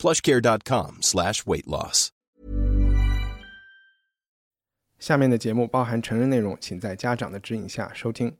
plushcare.com slash weight loss. 下面的节目包含成人内容，请在家长的指引下收听。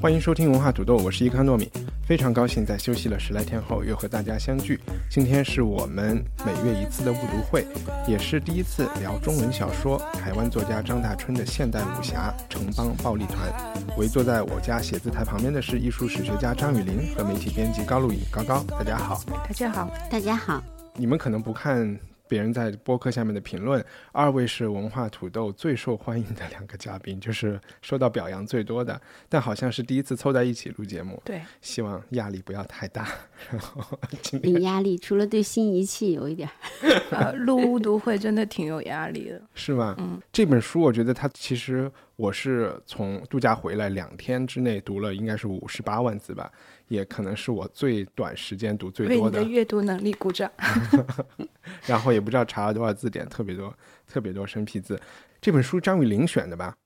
欢迎收听文化土豆，我是伊康糯米，非常高兴在休息了十来天后又和大家相聚。今天是我们每月一次的误读会，也是第一次聊中文小说。台湾作家张大春的现代武侠《城邦暴力团》。围坐在我家写字台旁边的是艺术史学家张雨林和媒体编辑高露颖。高高，大家好。大家好，大家好。你们可能不看。别人在播客下面的评论，二位是文化土豆最受欢迎的两个嘉宾，就是受到表扬最多的，但好像是第一次凑在一起录节目。对，希望压力不要太大。然后，有压力，除了对新仪器有一点。呃，录读会真的挺有压力的，是吗？嗯，这本书我觉得它其实我是从度假回来两天之内读了，应该是五十八万字吧。也可能是我最短时间读最多的。为你的阅读能力鼓掌。然后也不知道查了多少字典，特别多，特别多生僻字。这本书张雨林选的吧？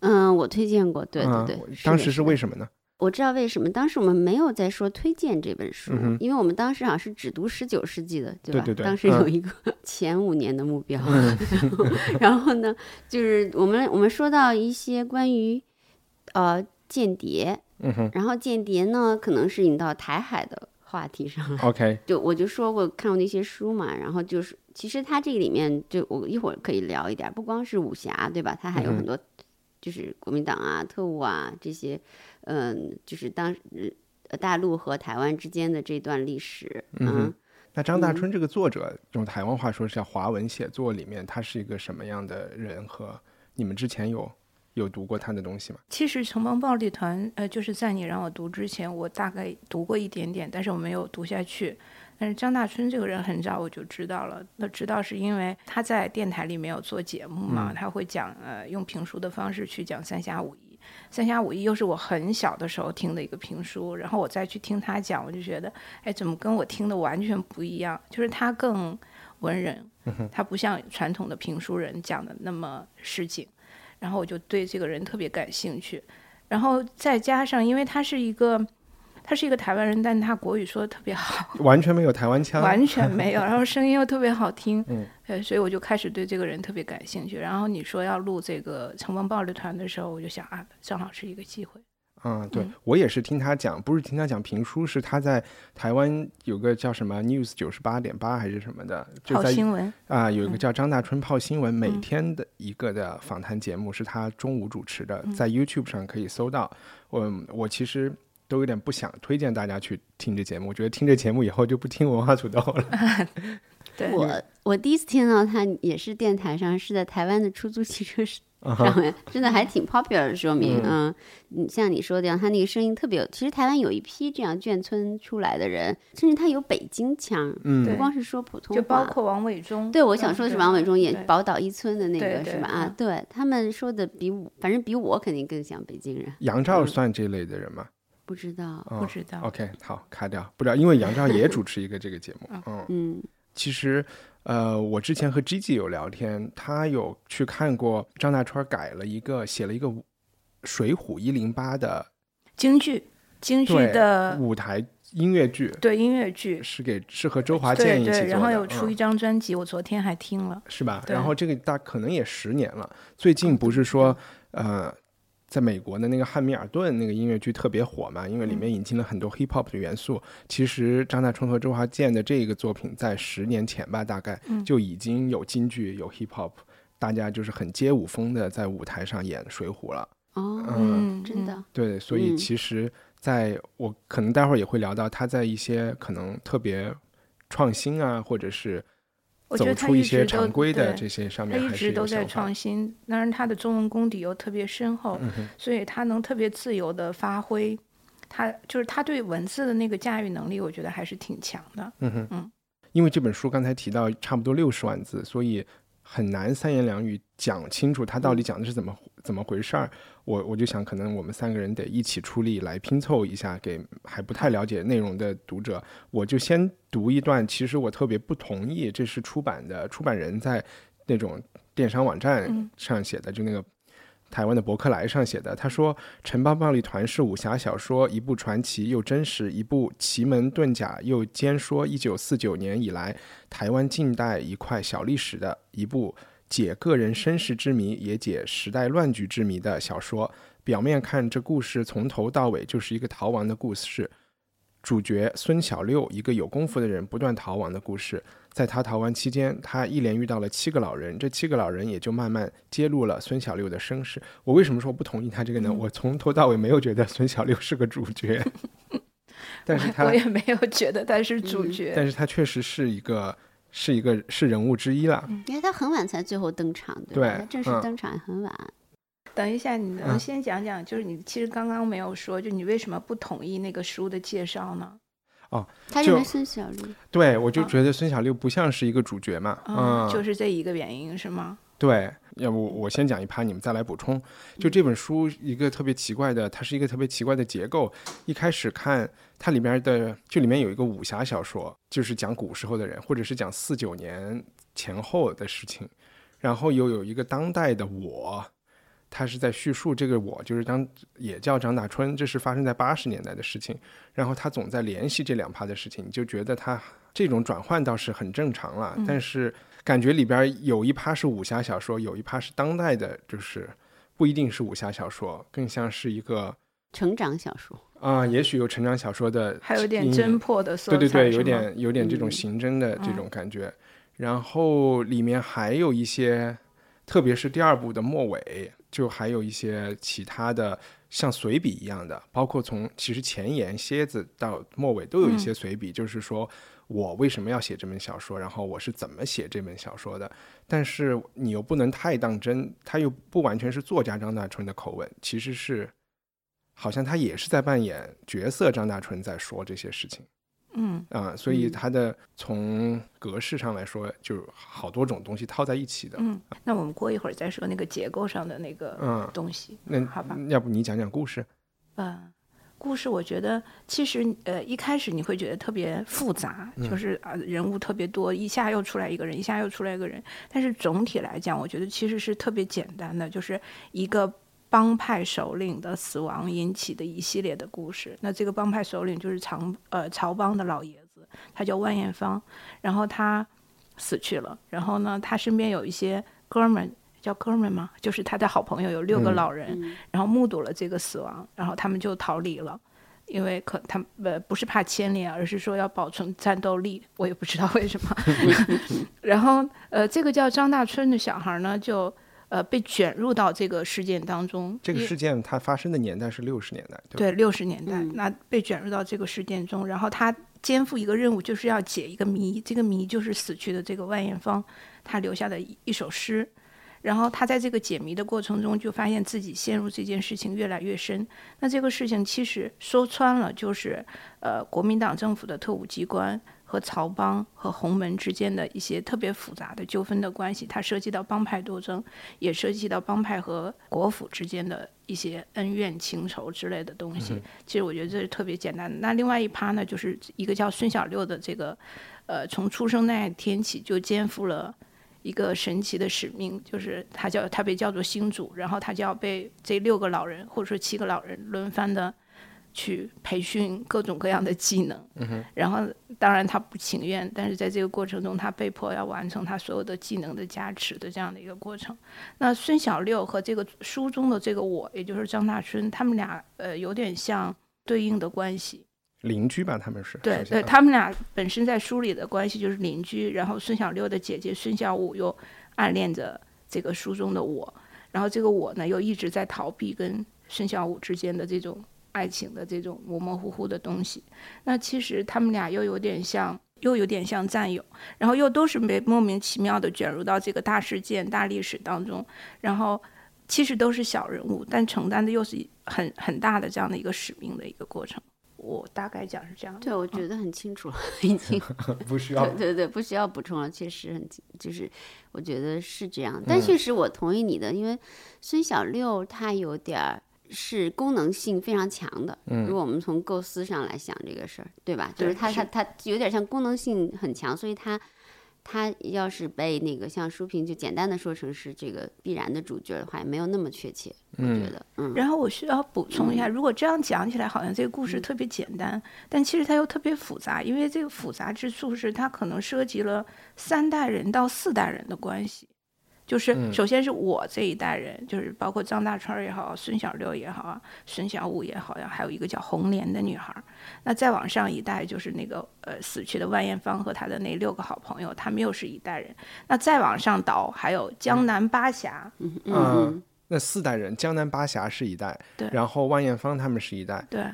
嗯，我推荐过，对对对。当时是为什么呢？我知道为什么，当时我们没有在说推荐这本书，因为我们当时好像是只读十九世纪的，对吧？对对对。当时有一个 前五年的目标。然后呢，就是我们我们说到一些关于呃间谍。嗯哼，然后间谍呢，可能是引到台海的话题上。OK，就我就说过看过那些书嘛，然后就是其实它这个里面就我一会儿可以聊一点，不光是武侠，对吧？它还有很多就是国民党啊、特务啊这些，嗯，就是当大陆和台湾之间的这段历史。嗯，那张大春这个作者用台湾话说是叫华文写作里面，他是一个什么样的人？和你们之前有？有读过他的东西吗？其实《城邦暴力团》呃，就是在你让我读之前，我大概读过一点点，但是我没有读下去。但是张大春这个人很早我就知道了，那知道是因为他在电台里面有做节目嘛，他会讲呃用评书的方式去讲《三侠五义》，《三侠五义》又是我很小的时候听的一个评书，然后我再去听他讲，我就觉得哎，怎么跟我听的完全不一样？就是他更文人，他不像传统的评书人讲的那么市井。然后我就对这个人特别感兴趣，然后再加上，因为他是一个，他是一个台湾人，但他国语说的特别好，完全没有台湾腔，完全没有，然后声音又特别好听，嗯，呃，所以我就开始对这个人特别感兴趣。然后你说要录这个乘风暴力团的时候，我就想啊，正好是一个机会。嗯，对我也是听他讲，不是听他讲评书，是他在台湾有个叫什么 News 九十八点八还是什么的，就在新闻。啊，有一个叫张大春泡新闻，每天的一个的访谈节目是他中午主持的，在 YouTube 上可以搜到。我我其实都有点不想推荐大家去听这节目，我觉得听这节目以后就不听文化土豆了。对，我我第一次听到他也是电台上，是在台湾的出租汽车 上面真的还挺 popular 的，说明嗯，像你说的样，他那个声音特别有。其实台湾有一批这样眷村出来的人，甚至他有北京腔，嗯，不光是说普通话，就包括王伟忠。对，我想说的是王伟忠，演宝岛一村的那个是吧？啊，对他们说的比我，反正比我肯定更像北京人。杨照算这类的人吗？不知道，不知道。OK，好，卡掉，不知道，因为杨照也主持一个这个节目，嗯嗯，其实。呃，我之前和 Gigi 有聊天，他有去看过张大川改了一个，写了一个《水浒一零八》的京剧，京剧的舞台音乐剧，对音乐剧是给是和周华健一起做的，然后有出一张专辑，我昨天还听了，是吧？然后这个大可能也十年了，最近不是说呃。在美国的那个汉密尔顿那个音乐剧特别火嘛，因为里面引进了很多 hip hop 的元素。其实张大春和周华健的这个作品在十年前吧，大概就已经有京剧有 hip hop，大家就是很街舞风的在舞台上演水浒了。哦，嗯，真的。对，所以其实在我可能待会儿也会聊到他在一些可能特别创新啊，或者是走我觉得他出一直都常规的对这些上他一面还是有直都在创新，当然他的中文功底又特别深厚，嗯所以他能特别自由的发挥。他就是他对文字的那个驾驭能力，我觉得还是挺强的。嗯哼，嗯因为这本书刚才提到差不多六十万字，所以很难三言两语讲清楚他到底讲的是怎么、怎么回事儿。我我就想，可能我们三个人得一起出力来拼凑一下，给还不太了解内容的读者。我就先读一段，其实我特别不同意，这是出版的出版人在那种电商网站嗯上写的，就那个。台湾的博客来上写的，他说《城邦暴力团》是武侠小说，一部传奇又真实，一部奇门遁甲又兼说一九四九年以来台湾近代一块小历史的一部解个人身世之谜，也解时代乱局之谜的小说。表面看，这故事从头到尾就是一个逃亡的故事，主角孙小六，一个有功夫的人，不断逃亡的故事。在他逃亡期间，他一连遇到了七个老人，这七个老人也就慢慢揭露了孙小六的身世。我为什么说不同意他这个呢？嗯我从头到尾没有觉得孙小六是个主角，但是他我，也没有觉得他是主嗯角。但是他确实是一个是一个是人物之一了。因为他很晚才最后登场，对吧？对他正式嗯登场也很晚。等一下，你能嗯先讲讲，就是你其实刚刚没有说，就你为什么不同意那个书的介绍呢？哦他认为孙小六，对，我就啊觉得孙小六不像是一个主角嘛。嗯，就是这一个原因是吗？对，要不我先讲一趴，你们再来补充。就这本书一个特别奇怪的，它是一个特别奇怪的结构。一开始看它里面的，就里面有一个武侠小说，就是讲古时候的人，或者是讲四九年前后的事情，然后又有一个当代的我。他是在叙述这个我，就是张也叫张大春，这是发生在八十年代的事情。然后他总在联系这两趴的事情，你就觉得他这种转换倒是很正常了。但是感觉里边有一趴是武侠小说，有一趴是当代的，就是不一定是武侠小说，更像是一个成长小说，啊、也许有成长小说的，还有点侦。破的色彩，对对对，有点有点这种嗯刑侦的这嗯种感觉。然后里面还有一些，特别是第二部的末尾，就还有一些其他的像随笔一样的，包括从其实前言蝎子到末尾都有一些随笔，就是说我为什么要写这本小说，然后我是怎么写这本小说的。但是你又不能太当真，他又不完全是作家张大春的口吻，其实是好像他也是在扮演角色张大春在说这些事情。嗯啊、所以嗯它的从格式上来说，就好多种东西套在一起的。嗯，那我们过一会儿再说那个结构上的那个嗯，东西，那好吧？要不你讲讲故事？嗯，故事我觉得其实呃一开始你会觉得特别复杂，嗯就是啊人物特别多，一下又出来一个人，一下又出来一个人。但是总体来讲，我觉得其实是特别简单的，就是一个帮派首领的死亡引起的一系列的故事。那这个帮派首领就是曹呃曹帮的老爷子，他叫万艳芳，然后他死去了，然后呢他身边有一些哥们儿。叫哥们儿吗？就是他的好朋友，有六个嗯老人，嗯然后目睹了这个死亡，然后他们就逃离了，因为可他们呃不是怕牵连，而是说要保存战斗力，我也不知道为什么。然后呃，这个叫张大春的小孩呢，就呃被卷入到这个事件当中。这个事件它发生的年代是六十年代，对六十年代，嗯那被卷入到这个事件中，然后他肩负一个任务，就是要解一个谜，这个谜就是死去的这个万艳芳他留下的一一首诗。然后他在这个解谜的过程中，就发现自己陷入这件事情越来越深。那这个事情其实说穿了，就是呃国民党政府的特务机关和曹帮和洪门之间的一些特别复杂的纠纷的关系。它涉及到帮派斗争，也涉及到帮派和国府之间的一些恩怨情仇之类的东西。其实我觉得这是特别简单的。那另外一趴呢，就是一个叫孙小六的这个，呃，从出生那天起就肩负了。一个神奇的使命，就是他叫他被叫做星主，然后他就要被这六个老人或者说七个老人轮番的去培训各种各样的技能。嗯然后当然他不情愿，但是在这个过程中，他被迫要完成他所有的技能的加持的这样的一个过程。那孙小六和这个书中的这个我，也就是张大春，他们俩呃有点像对应的关系。邻居吧，他们是。对对，他们俩本身在书里的关系就是邻居，然后孙小六的姐姐孙小五又暗恋着这个书中的我，然后这个我呢又一直在逃避跟孙小五之间的这种爱情的这种模模糊糊的东西。那其实他们俩又有点像又有点像战友，然后又都是被莫名其妙的卷入到这个大事件、大历史当中，然后其实都是小人物，但承担的又是很很大的这样的一个使命的一个过程。我大概讲是这样的。对，我觉得很清楚了，已经。不需要对对对，不需要补充了，确实很就是，我觉得是这样。但确实我同意你的，因为孙小六他有点儿是功能性非常强的。嗯如果我们从构思上来想这个事儿，对吧？就是它它它有点像功能性很强，所以它它要是被那个像书评就简单的说成是这个必然的主角的话，也没有那么确切。我觉得，嗯，然后我需要补充一下，如果这样讲起来，好像这个故事特别简单，但其实它又特别复杂，因为这个复杂之处是它可能涉及了三代人到四代人的关系。就是首先是我这一代人，就是包括张大春儿也好，孙小六也好啊，孙小五也好呀，还有一个叫红莲的女孩儿。那再往上一代就是那个呃死去的万艳芳和她的那六个好朋友，他们又是一代人。那再往上倒，还有江南八侠，嗯嗯嗯，那四代人，江南八侠是一代，对然后万艳芳他们是一代，对，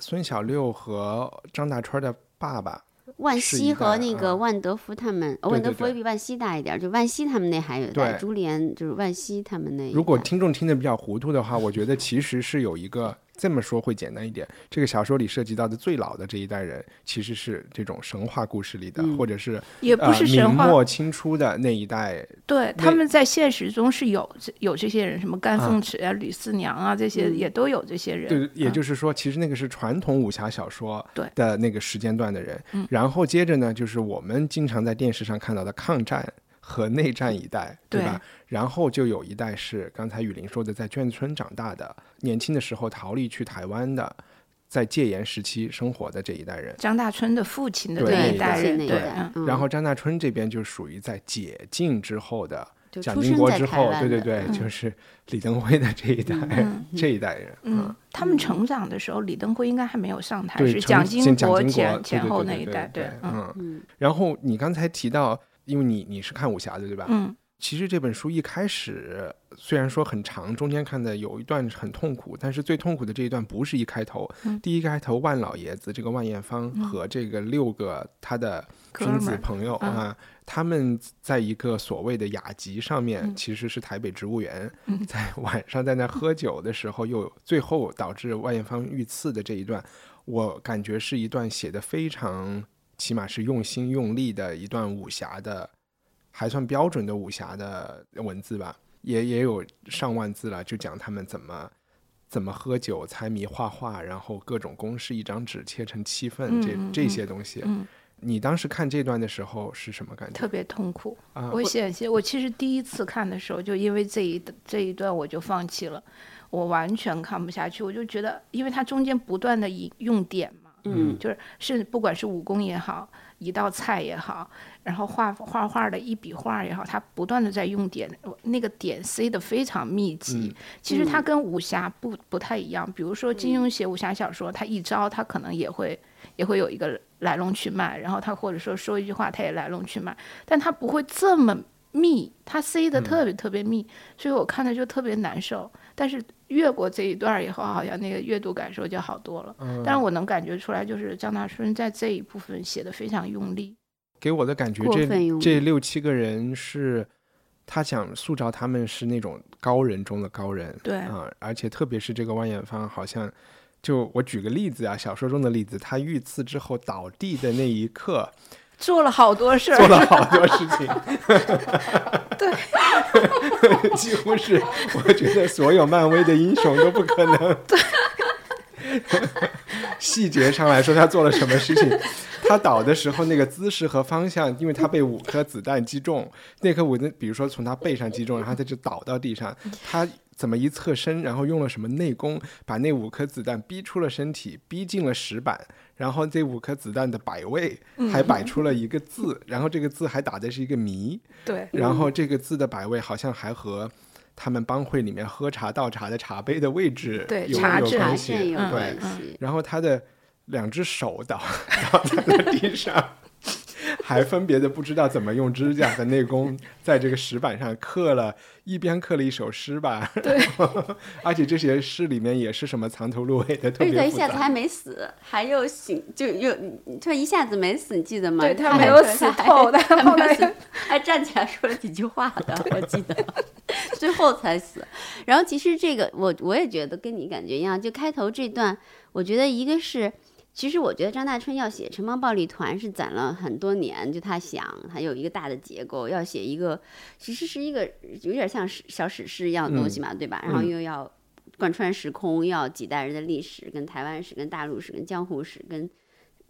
孙小六和张大春的爸爸，万是一茜和那个嗯万德福他们，万德福也比万茜大一点儿，就万茜他们那还有一代，对珠帘就是万茜他们那。如果听众听得比较糊涂的话，我觉得其实是有一个这么说会简单一点。这个小说里涉及到的最老的这一代人，其实是这种神话故事里的，嗯或者是也不呃是神话，明末清初的那一代。对，他们在现实中是有这有这些人，什么甘啊凤池啊、吕四娘啊，这些嗯也都有这些人。对，也嗯就是说，其实那个是传统武侠小说对的那个时间段的人。嗯然后接着呢，就是我们经常在电视上看到的抗战和内战一代，对吧？然后就有一代是刚才雨林说的，在眷村长大的，年轻的时候逃离去台湾的，在戒严时期生活的这一代人。张大春的父亲的对那那一代人，对，然后张大春这边就属于在解禁之后的，蒋经国之后，对对对，嗯就是李登辉的这一代、嗯这一代人。嗯，他们成长的时候，李登辉应该还没有上台，是蒋经国前前后那一代，对。嗯然后你刚才提到，因为你你是看武侠的对吧？嗯。其实这本书一开始虽然说很长，中间看的有一段很痛苦，但是最痛苦的这一段不是一开头，嗯。第一开头万老爷子这个万艳芳和这个六个他的君子朋友嗯啊，他们在一个所谓的雅集上面，嗯。其实是台北植物园，嗯。在晚上在那喝酒的时候，又最后导致万艳芳遇刺的这一段，我感觉是一段写的非常，起码是用心用力的一段武侠的，还算标准的武侠的文字吧，也也有上万字了，就讲他们怎么。怎么喝酒、猜谜、画画，然后各种公式，一张纸切成七份，这这些东西。嗯，你当时看这段的时候是什么感觉特别痛苦。啊？我险些，我其实第一次看的时候，就因为这一这一段我就放弃了，我完全看不下去。我就觉得，因为它中间不断的引用点嘛，嗯就是是不管是武功也好，一道菜也好，然后画画画的一笔画也好，他不断的在用点，那个点塞的非常密集。其实它跟武侠不不太一样，比如说金庸写武侠小说，他一招他可能也会也会有一个来龙去脉，然后他或者说说一句话，他也来龙去脉，但他不会这么密，他塞的特别特别密，所以我看的就特别难受。但是越过这一段儿以后，好像那个阅读感受就好多了。嗯但是我能感觉出来，就是张大春在这一部分写的非常用力。给我的感觉这，这六七个人是他想塑造他们是那种高人中的高人，对啊、而且特别是这个万艳芳，好像就我举个例子啊，小说中的例子，他遇刺之后倒地的那一刻，做了好多事儿，做了好多事情，对，几乎是我觉得所有漫威的英雄都不可能。对细节上来说，他做了什么事情？他倒的时候那个姿势和方向，因为他被五颗子弹击中，那颗五的，比如说从他背上击中，然后他就倒到地上，他怎么一侧身，然后用了什么内功，把那五颗子弹逼出了身体，逼进了石板，然后这五颗子弹的摆位还摆出了一个字，然后这个字还打的是一个谜，对。然后这个字的摆位好像还和他们帮会里面喝茶倒茶的茶杯的位置对有茶有关系，对。然后他的两只手倒 倒在了地上，还分别的不知道怎么用指甲和内功 在这个石板上刻了，一边刻了一首诗吧。对，而且这些诗里面也是什么藏头露尾的，特别复杂。一下子还没死，还又醒，就又他一下子没死，你记得吗？对他他没有死透的，他后来没有死，还站起来说了几句话的，我记得，最后才死。然后其实这个我我也觉得跟你感觉一样，就开头这段，我觉得一个是。其实我觉得张大春要写城邦暴力团是攒了很多年，就他想，他有一个大的结构，要写一个，其实是一个有点像史小史诗一样的东西嘛，对吧？然后又要贯穿时空，要几代人的历史，跟台湾史、跟大陆史、跟江湖史、跟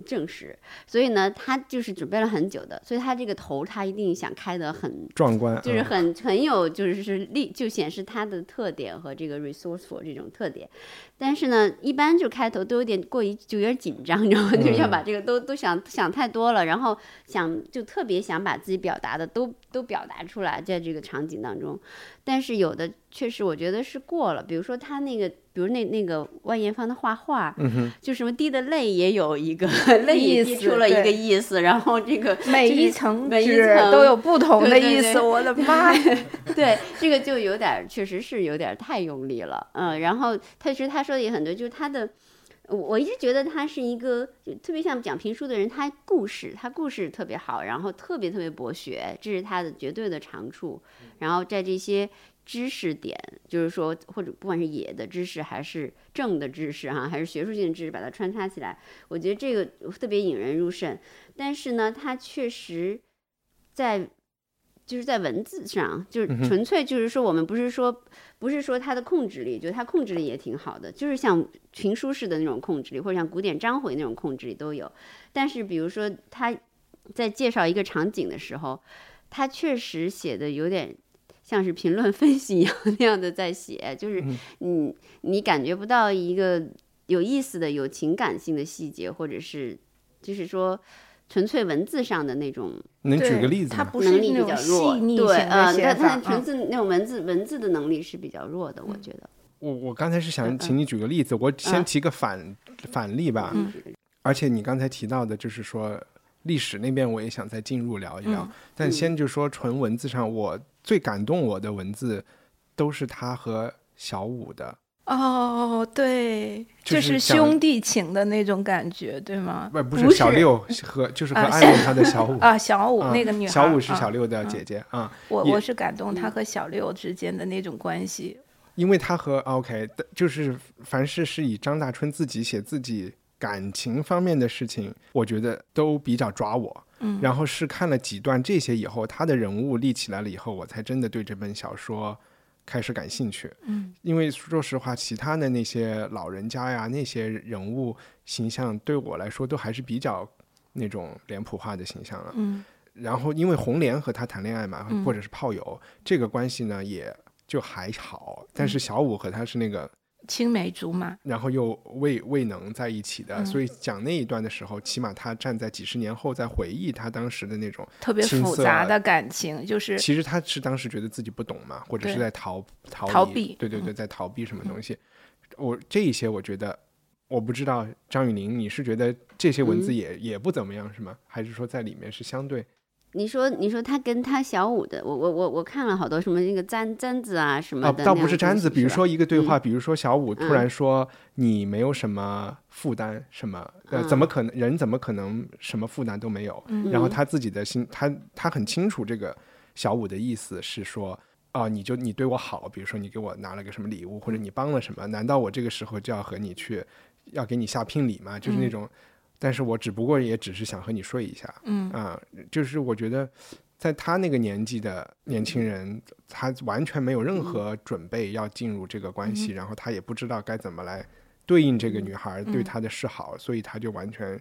正史，所以呢，他就是准备了很久的，所以他这个头他一定想开得很壮观，就是嗯很很有就是是力，就显示他的特点和这个 resourceful 这种特点。但是呢，一般就开头都有点过于就有点紧张，你知道吗？就是要把这个都都想想太多了，然后想就特别想把自己表达的都都表达出来，在这个场景当中。但是有的确实我觉得是过了，比如说他那个，比如那那个万艳芳的画画，嗯就什么滴的泪也有一个 泪也滴出了一个意思，然后这个 每一层每一纸层都有不 同的对对对意思，我的妈呀！对，这个就有点儿，确实是有点儿太用力了，嗯，然后他其实他说的也很对，就是他的，我我一直觉得他是一个就特别像讲评书的人，他故事他故事特别好，然后特别特别博学，这是他的绝对的长处，然后在这些知识点，就是说或者不管是野的知识还是正的知识哈，还是学术性的知识，把它穿插起来，我觉得这个特别引人入胜，但是呢，他确实在。就是在文字上，就是纯粹就是说，我们不是说不是说他的控制力，觉得他控制力也挺好的，就是像评书式的那种控制力，或者像古典章回那种控制力都有。但是比如说他在介绍一个场景的时候，他确实写的有点像是评论分析一样那样的在写，就是嗯你你感觉不到一个有意思的、有情感性的细节，或者是就是说纯粹文字上的那种能举个例子吗？他不是能力那种比较弱，细腻对，呃，写他他纯字那种文字文字的能力是比较弱的，我觉得。我我刚才是想嗯请你举个例子，我先嗯提个反反例吧。嗯而且你刚才提到的，就是说历史那边，我也想再进入聊一聊。嗯但先就说纯文字上，我最感动我的文字，都是他和小五的，哦，对，就是兄弟情的那种感觉，对吗？不不不是小六和就是和啊暗恋他的小五。啊，小五啊那个女孩，小五是啊小六的姐姐啊，我我是感动他和小六之间的那种关系。因为他和 OK 的就是凡是是以张大春自己写自己感情方面的事情，我觉得都比较抓我。嗯，然后是看了几段这些以后，他的人物立起来了以后，我才真的对这本小说开始感兴趣。嗯，因为说实话，其他的那些老人家呀，那些人物形象对我来说都还是比较那种脸谱化的形象了。嗯然后因为红莲和他谈恋爱嘛，嗯或者是炮友，这个关系呢也就还好。但嗯是小五和他是那个，青梅竹马，然后又未未能在一起的，嗯所以讲那一段的时候，起码他站在几十年后在回忆他当时的那种，特别复杂的感情，就是其实他是当时觉得自己不懂嘛，或者是在逃逃逃避嗯对对对，在逃避什么东西。我这一些我觉得。我不知道张雨宁，你是觉得这些文字嗯也、也不怎么样是吗？还是说在里面是相对你说，你说他跟他小五的，我我我我看了好多什么那个簪簪子啊什么啊，的，倒不是簪子，比如说一个对话，嗯比如说小五突嗯然说你没有什么负担，什么呃，嗯怎么可能人怎么可能什么负担都没有？嗯然后他自己的心，他他很清楚这个小五的意思是说。啊，你就你对我好，比如说你给我拿了个什么礼物，或者你帮了什么，难道我这个时候就要和你去，要给你下聘礼吗？就是那嗯种，但是我只不过也只是想和你说一下，嗯。啊，就是我觉得，在他那个年纪的年轻人，他完全没有任何准备要进入这个关系，然后他也不知道该怎么来对应这个女孩对他的示好，所以他就完全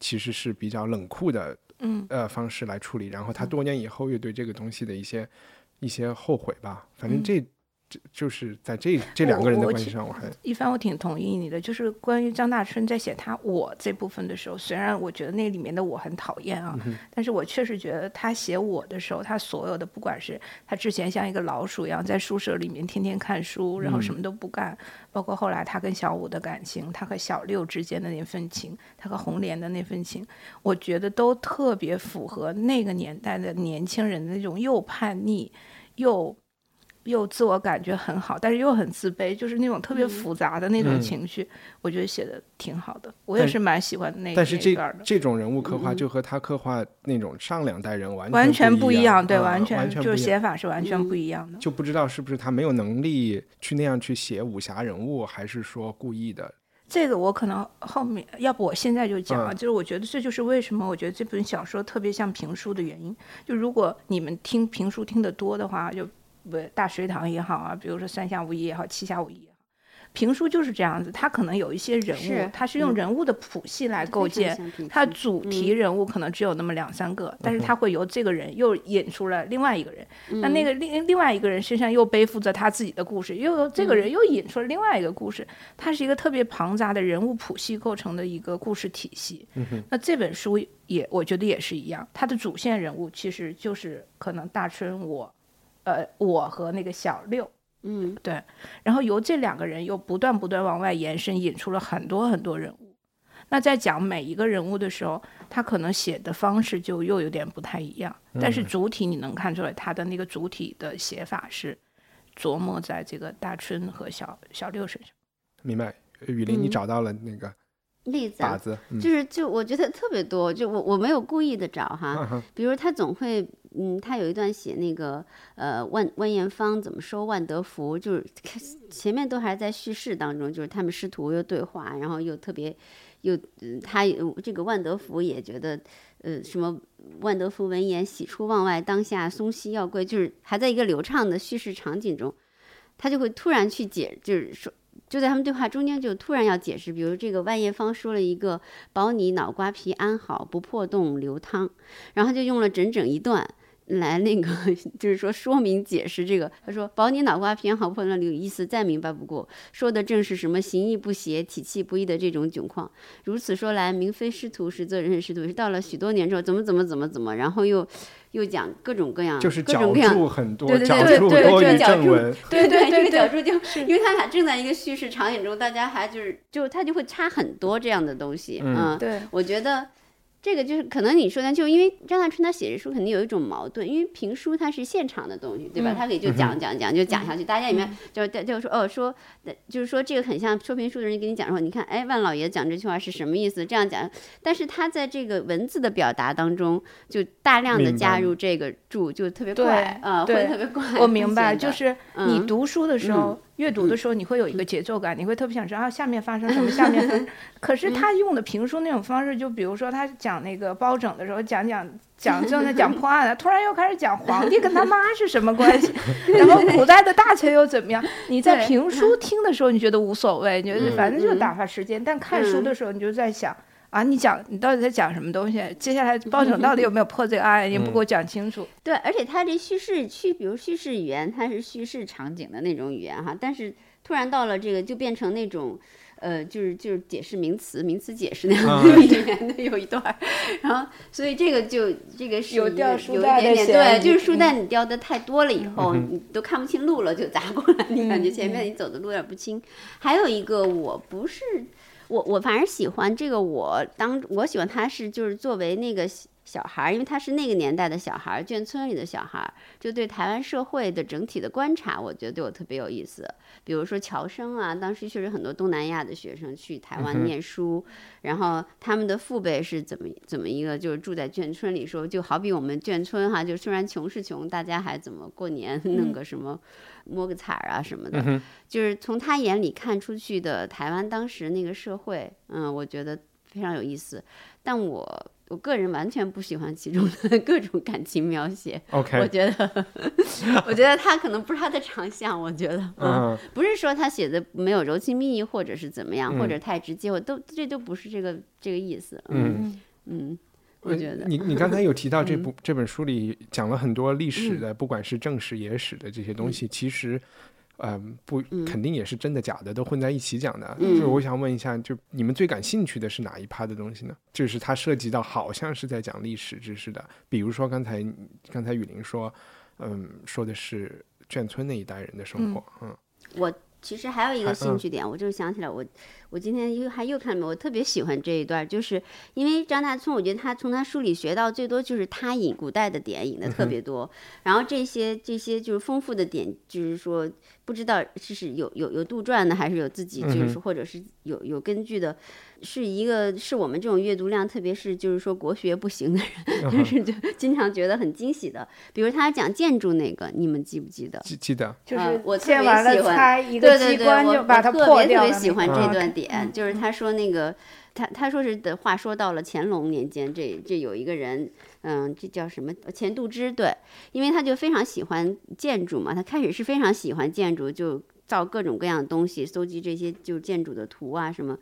其实是比较冷酷的嗯。呃方式来处理，然后他多年以后又对这个东西的一些一些后悔吧，反正这。这就是在这这两个人的我关系上，我还一帆，我挺同意你的，就是关于张大春在写他我这部分的时候，虽然我觉得那里面的我很讨厌啊，但是我确实觉得他写我的时候，他所有的不管是他之前像一个老鼠一样在宿舍里面天天看书，然后什么都不干，包括后来他跟小五的感情，他和小六之间的那份情，他和红莲的那份情，我觉得都特别符合那个年代的年轻人的那种又叛逆又。又自我感觉很好，但是又很自卑，就是那种特别复杂的那种嗯情绪，我觉得写的挺好的。我也是蛮喜欢那但是这那段的，这种人物刻画就和他刻画那种上两代人完完全不一样，对，啊完全就是写法是完全不一样的。就不知道是不是他没有能力去那样去写武侠人物，还是说故意的？这个我可能后面，要不我现在就讲啊，嗯就是我觉得这就是为什么我觉得这本小说特别像评书的原因。就如果你们听评书听得多的话，就不大隋唐也好啊，比如说三侠五义也好，七侠五义也好，评书就是这样子，它可能有一些人物是，它是用嗯人物的谱系来构建，像评它主题人物可能只有那么两三个，但是他会由这个人又引出了另外一个人，那那个另另外一个人身上又背负着他自己的故事，又由这个人又引出了另外一个故事，它是一个特别庞杂的人物谱系构成的一个故事体系。那这本书也我觉得也是一样，它的主线人物其实就是可能大春我，呃，我和那个小六。嗯，对，然后由这两个人又不断不断往外延伸，引出了很多很多人物。那在讲每一个人物的时候，他可能写的方式就又有点不太一样，但是主体你能看出来，他的那个主体的写法是琢磨在这个大春和小小六身上。明白？雨林，你嗯找到了那个例子啊，靶子，嗯就是就我觉得特别多，就我我没有故意的找哈，比如他总会，嗯，他有一段写那个呃万万艳芳怎么收万德福，就是 前面都还在叙事当中，就是他们师徒又对话，然后又特别又、呃他这个万德福也觉得呃什么万德福闻言喜出望外，当下松溪要跪，就是还在一个流畅的叙事场景中，他就会突然去解，就是说。就在他们对话中间，就突然要解释，比如这个万叶芳说了一个“保你脑瓜皮安好，不破洞流汤”，然后就用了整整一段来那个，就是说说明解释这个。他说：“保你脑瓜皮安好，不破洞流意思再明白不过，说的正是什么形意不协、体气不一的这种窘况。如此说来，明非师徒实，则人是师徒。是到了许多年之后，怎么怎么怎么怎么，然后又又讲各种各样，就是角各种各样注很多，对对对对对角注正文。对对对这个角注就因为他俩正在一个叙事场景中，大家还就是就他就会插很多这样的东西，嗯嗯，对，我觉得这个就是可能你说的，就因为张大春他写这书肯定有一种矛盾，因为评书它是现场的东西，对吧？嗯他可以就讲讲讲就讲下去，大家里面就就就说哦说，就是说这个很像说评书的人给你讲说，你看哎万老爷讲这句话是什么意思？这样讲，但是他在这个文字的表达当中就大量的加入这个注，就特别对怪啊，会对特别怪。我明白，就是你嗯读书的时候，阅读的时候，你会有一个节奏感，你会特别想知道啊下面发生什么，下面发生。可是他用的评书那种方式，就比如说他讲那个包拯的时候，讲讲 讲正在讲破案了，突然又开始讲皇帝跟他妈是什么关系，然后古代的大臣又怎么样？你在评书听的时候，你觉得无所谓，你觉得嗯反正就打发时间，但看书的时候，你就在想。啊，你讲你到底在讲什么东西？接下来 包拯到底有没有破这个案？你不给我讲清楚。对，而且它这叙事叙，比如叙事语言，它是叙事场景的那种语言哈，但是突然到了这个就变成那种。呃，就是就是解释名词，名词解释那样啊的语言的有一段儿，然后所以这个就这个是有有一袋的嫌点点对，就是书嗯袋你掉的太多了以后，嗯你都看不清路了，就砸过来，你感觉前面你走的路有点不清。还有一个，我不是我我反正喜欢这个我当我喜欢他是就是作为那个小小孩儿，因为他是那个年代的小孩儿，眷村里的小孩儿，就对台湾社会的整体的观察，我觉得对我特别有意思。比如说乔生啊，当时确实很多东南亚的学生去台嗯湾念书，然后他们的父辈是怎么怎么一个，就是住在眷村里说，就好比我们眷村哈，就虽然穷是穷，大家还怎么过年弄个什么摸个彩儿啊什么的，嗯就是从他眼里看出去的台湾当时那个社会，嗯，我觉得非常有意思。但我我个人完全不喜欢其中的 各种感情描写，我，OK，觉得，我觉得他可能不是他的长项，我觉得，嗯，嗯，不是说他写的没有柔情蜜意，或者是怎么样，或嗯。者太直接，我都这都不是这个这个意思，嗯。嗯，我呃觉得，你你刚才有提到这嗯。部这本书里讲了很多历史的，不管是正史野史的这些东西，其实嗯，不，嗯。肯定也是真的假的都混在一起讲的。嗯。就是我想问一下，就你们最感兴趣的是哪一趴的东西呢？就是它涉及到好像是在讲历史知识的，比如说刚才刚才雨林说，嗯，说的是眷村那一代人的生活，嗯。我其实还有一个兴趣点，我就想起来，我我今天又还又看了，我特别喜欢这一段，就是因为张大春，我觉得他从他书里学到最多就是他引古代的点引的特别多，然后这些这些就是丰富的点，就是说不知道是是有有有杜撰的，还是有自己就是或者是有有根据的，是一个是我们这种阅读量，特别是就是说国学不行的人，就是就经常觉得很惊喜的，比如他讲建筑那个，你们记不记得？记记得，就是呃我特建完了别喜欢一个对对对，机关我就把它我特别破掉了特别喜欢这段点，就是他说那个他他说是的话说到了乾隆年间，这这有一个人，嗯，这叫什么钱度之对，因为他就非常喜欢建筑嘛，他开始是非常喜欢建筑，就造各种各样的东西，搜集这些就建筑的图啊什么。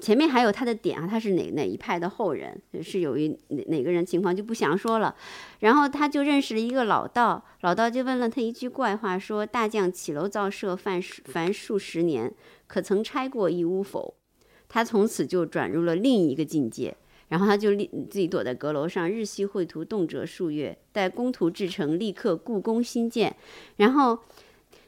前面还有他的点啊，他是哪哪一派的后人，是有一哪哪个人情况就不详说了。然后他就认识了一个老道，老道就问了他一句怪话，说：“大将起楼造舍，凡凡数十年，可曾拆过一屋否？”他从此就转入了另一个境界。然后他就立自己躲在阁楼上，日夕绘图，动辄数月。待工图制成，立刻故宫新建。然后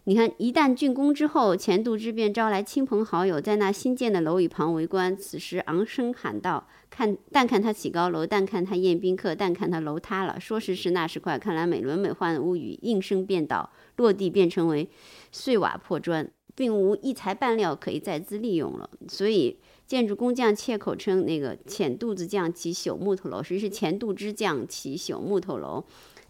你看，一旦竣工之后，钱杜之便招来亲朋好友，在那新建的楼宇旁围观。此时昂声喊道：“看，但看他起高楼，但看他宴宾客，但看他楼塌了。说时迟，那时快，看来美轮美奂的屋宇应声便倒，落地变成为碎瓦破砖，并无一材半料可以再资利用了。所以。”建筑工匠切口称那个浅肚子匠起朽木头楼，实是前肚之匠起朽木头楼。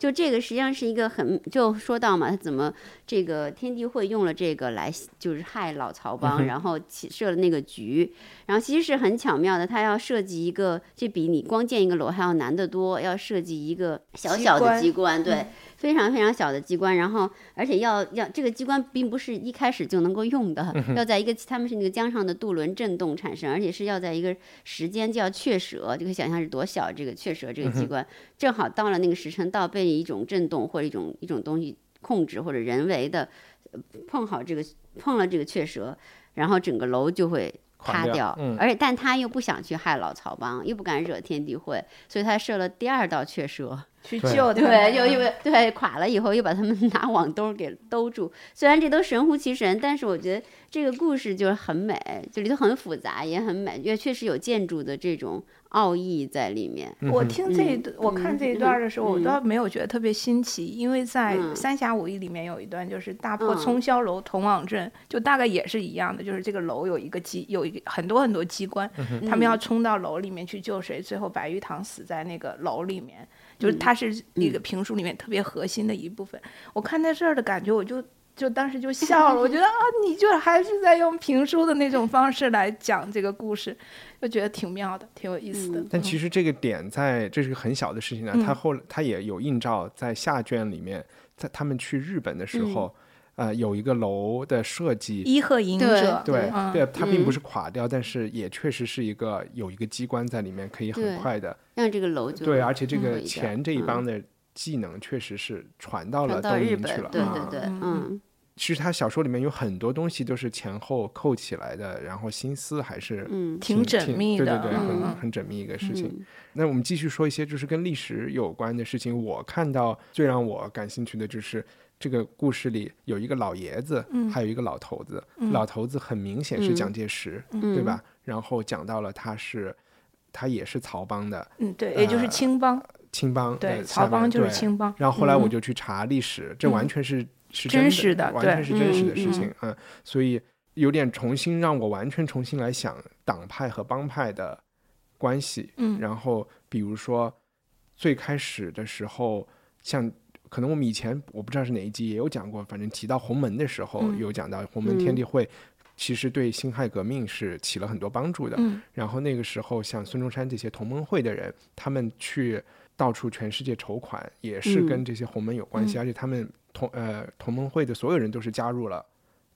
就这个实际上是一个很就说到嘛，他怎么这个天地会用了这个来就是害老曹帮，然后起设了那个局，然后其实是很巧妙的，它要设计一个，这比你光建一个楼还要难得多，要设计一个小小的机关，对。非常非常小的机关，然后而且要要这个机关并不是一开始就能够用的，要在一个他们是那个江上的渡轮震动产生，而且是要在一个时间叫雀舌，就可以想象是多小这个雀舌这个机关，正好到了那个时辰到被一种震动或者一种一种东西控制或者人为的碰好这个碰了这个雀舌，然后整个楼就会。塌掉，嗯、而且但他又不想去害老曹帮，又不敢惹天地会，所以他设了第二道雀舌去救他。对，又因为对垮了以后，又把他们 拿网兜给兜住。虽然这都神乎其神，但是我觉得这个故事就是很美，就里头很复杂，也很美，因为确实有建筑的这种奥义在里面。我听这一段，我看这一段的时候，我嗯倒没有觉得特别新奇，因为在嗯《三侠五义》里面有一段就是大破冲霄楼同往镇，就大概也是一样的，就是这个楼有一个机，有一个很多很多机关，他们要冲到楼里面去救谁，最后白玉堂死在那个楼里面，就是它是那个评书里面特别核心的一部分。我看在这儿的感觉，我就。就当时就笑了，我觉得啊，你就还是在用评书的那种方式来讲这个故事，就觉得挺妙的，挺有意思的。但其实这个点在这是个很小的事情呢，嗯它后它也有映照在下卷里面，在他们去日本的时候，呃，有一个楼的设计，伊贺隐者，对嗯对，它并不是垮掉，但是也确实是一个有一个机关在里面，可以很快的让这个楼就对，而且这个钱这一嗯帮的技能确实是传到了传到日本东瀛去了，，啊对对对，嗯，其实他小说里面有很多东西都是前后扣起来的，然后心思还是嗯挺缜密的对对对，很嗯很缜密一个事情。嗯那我们继续说一些就是跟历史有关的事情。我看到最让我感兴趣的就是这个故事里有一个老爷子，嗯还有一个老头子。嗯老头子很明显是嗯蒋介石，嗯对吧？然后讲到了他是他也是曹帮的嗯，对，也就是呃青帮，青帮，对，呃曹帮就是青帮。然后后来我嗯就去查历史，这嗯完全是、是真的，实的完全是真实的事情。嗯，所以有点重新让我完全重新来想党派和帮派的关系。嗯然后比如说最开始的时候，像可能我们以前我不知道是哪一集也有讲过，反正提到洪门的时候、嗯有讲到洪门天地会。其实对辛亥革命是起了很多帮助的。嗯然后那个时候，像孙中山这些同盟会的人，他们去到处全世界筹款，也是嗯跟这些洪门有关系，嗯而且他们同呃同盟会的所有人都是加入了，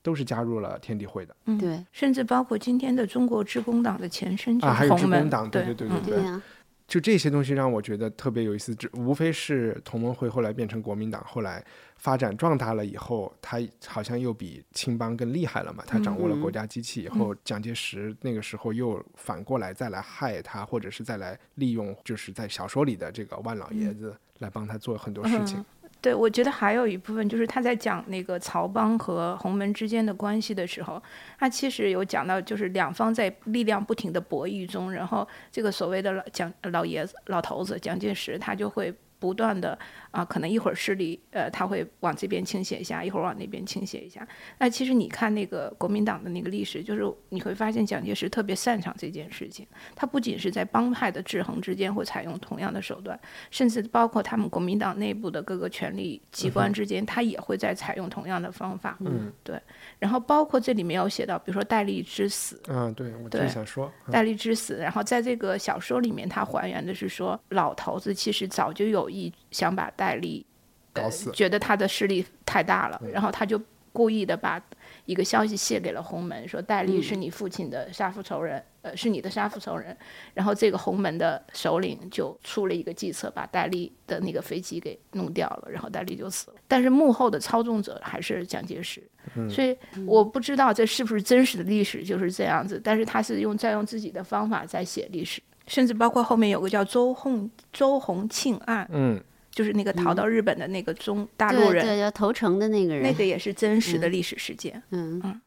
都是加入了天地会的嗯，对甚至包括今天的中国致公党的前身就啊，还有致公党，对对对对嗯对就这些东西让我觉得特别有意思，这无非是同盟会后来变成国民党，后来发展壮大了以后，他好像又比青帮更厉害了嘛。他掌握了国家机器以后，蒋介石那个时候又反过来再来害他，或者是再来利用，就是在小说里的这个万老爷子来帮他做很多事情。对，我觉得还有一部分就是他在讲那个曹帮和洪门之间的关系的时候，他其实有讲到，就是两方在力量不停的博弈中，然后这个所谓的老蒋老爷子、老头子蒋介石，他就会。不断的啊，可能一会儿势力呃，他会往这边倾斜一下，一会儿往那边倾斜一下。那其实你看那个国民党的那个历史，就是你会发现蒋介石特别擅长这件事情。他不仅是在帮派的制衡之间会采用同样的手段，甚至包括他们国民党内部的各个权力机关之间，他也会在采用同样的方法。嗯，对。然后包括这里面有写到，比如说戴笠之死。嗯，对，我就想说戴笠之死。然后在这个小说里面，他还原的是说，老头子其实早就有意想把戴笠搞死，觉得他的势力太大了，然后他就故意的把一个消息泄给了洪门，说戴笠是你父亲的杀父仇人，呃，是你的杀父仇人。然后这个洪门的首领就出了一个计策，把戴笠的那个飞机给弄掉了，然后戴笠就死了。但是幕后的操纵者还是蒋介石，所以我不知道这是不是真实的历史就是这样子，但是他是用在用自己的方法在写历史，甚至包括后面有个叫周洪周洪庆案，嗯。就是那个逃到日本的那个中大陆人，对，要投诚的那个人，那个也是真实的历史事件。嗯。嗯，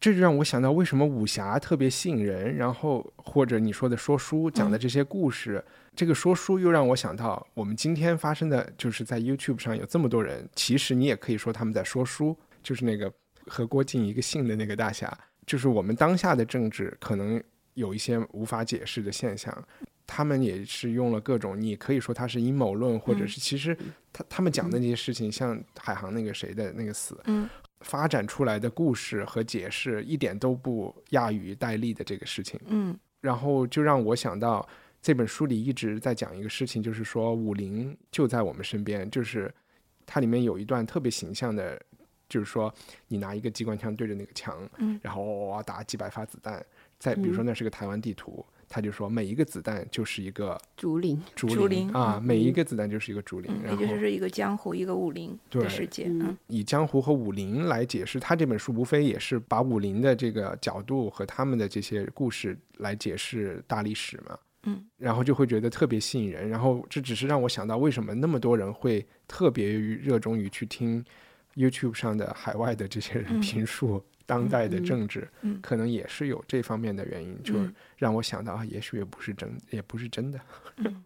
这就让我想到，为什么武侠特别吸引人，然后或者你说的说书讲的这些故事，这个说书又让我想到，我们今天发生的就是在 YouTube 上有这么多人，其实你也可以说他们在说书，就是那个和郭靖一个姓的那个大侠，就是我们当下的政治可能有一些无法解释的现象。他们也是用了各种，你可以说他是阴谋论，或者是其实他他们讲的那些事情，像海航那个谁的那个死，发展出来的故事和解释一点都不亚于戴笠的这个事情。嗯，然后就让我想到这本书里一直在讲一个事情，就是说武林就在我们身边，就是它里面有一段特别形象的，就是说你拿一个机关枪对着那个墙，嗯，然后哇哇打几百发子弹，再比如说那是个台湾地图。他就说，每一个子弹就是一个竹林，竹林啊，每一个子弹就是一个竹林，也就是说一个江湖，一个武林的世界。嗯，以江湖和武林来解释，他这本书无非也是把武林的这个角度和他们的这些故事来解释大历史嘛。嗯，然后就会觉得特别吸引人。然后这只是让我想到，为什么那么多人会特别于热衷于去听 YouTube 上的海外的这些人评述。当代的政治，可能也是有这方面的原因，就是让我想到啊，也许也不是真，也不是真的。嗯，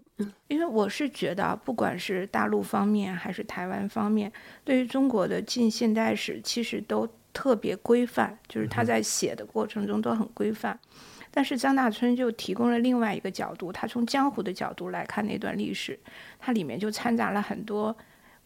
因为我是觉得，不管是大陆方面还是台湾方面，对于中国的近现代史，其实都特别规范，就是他在写的过程中都很规范。但是张大春就提供了另外一个角度，他从江湖的角度来看那段历史，它里面就掺杂了很多。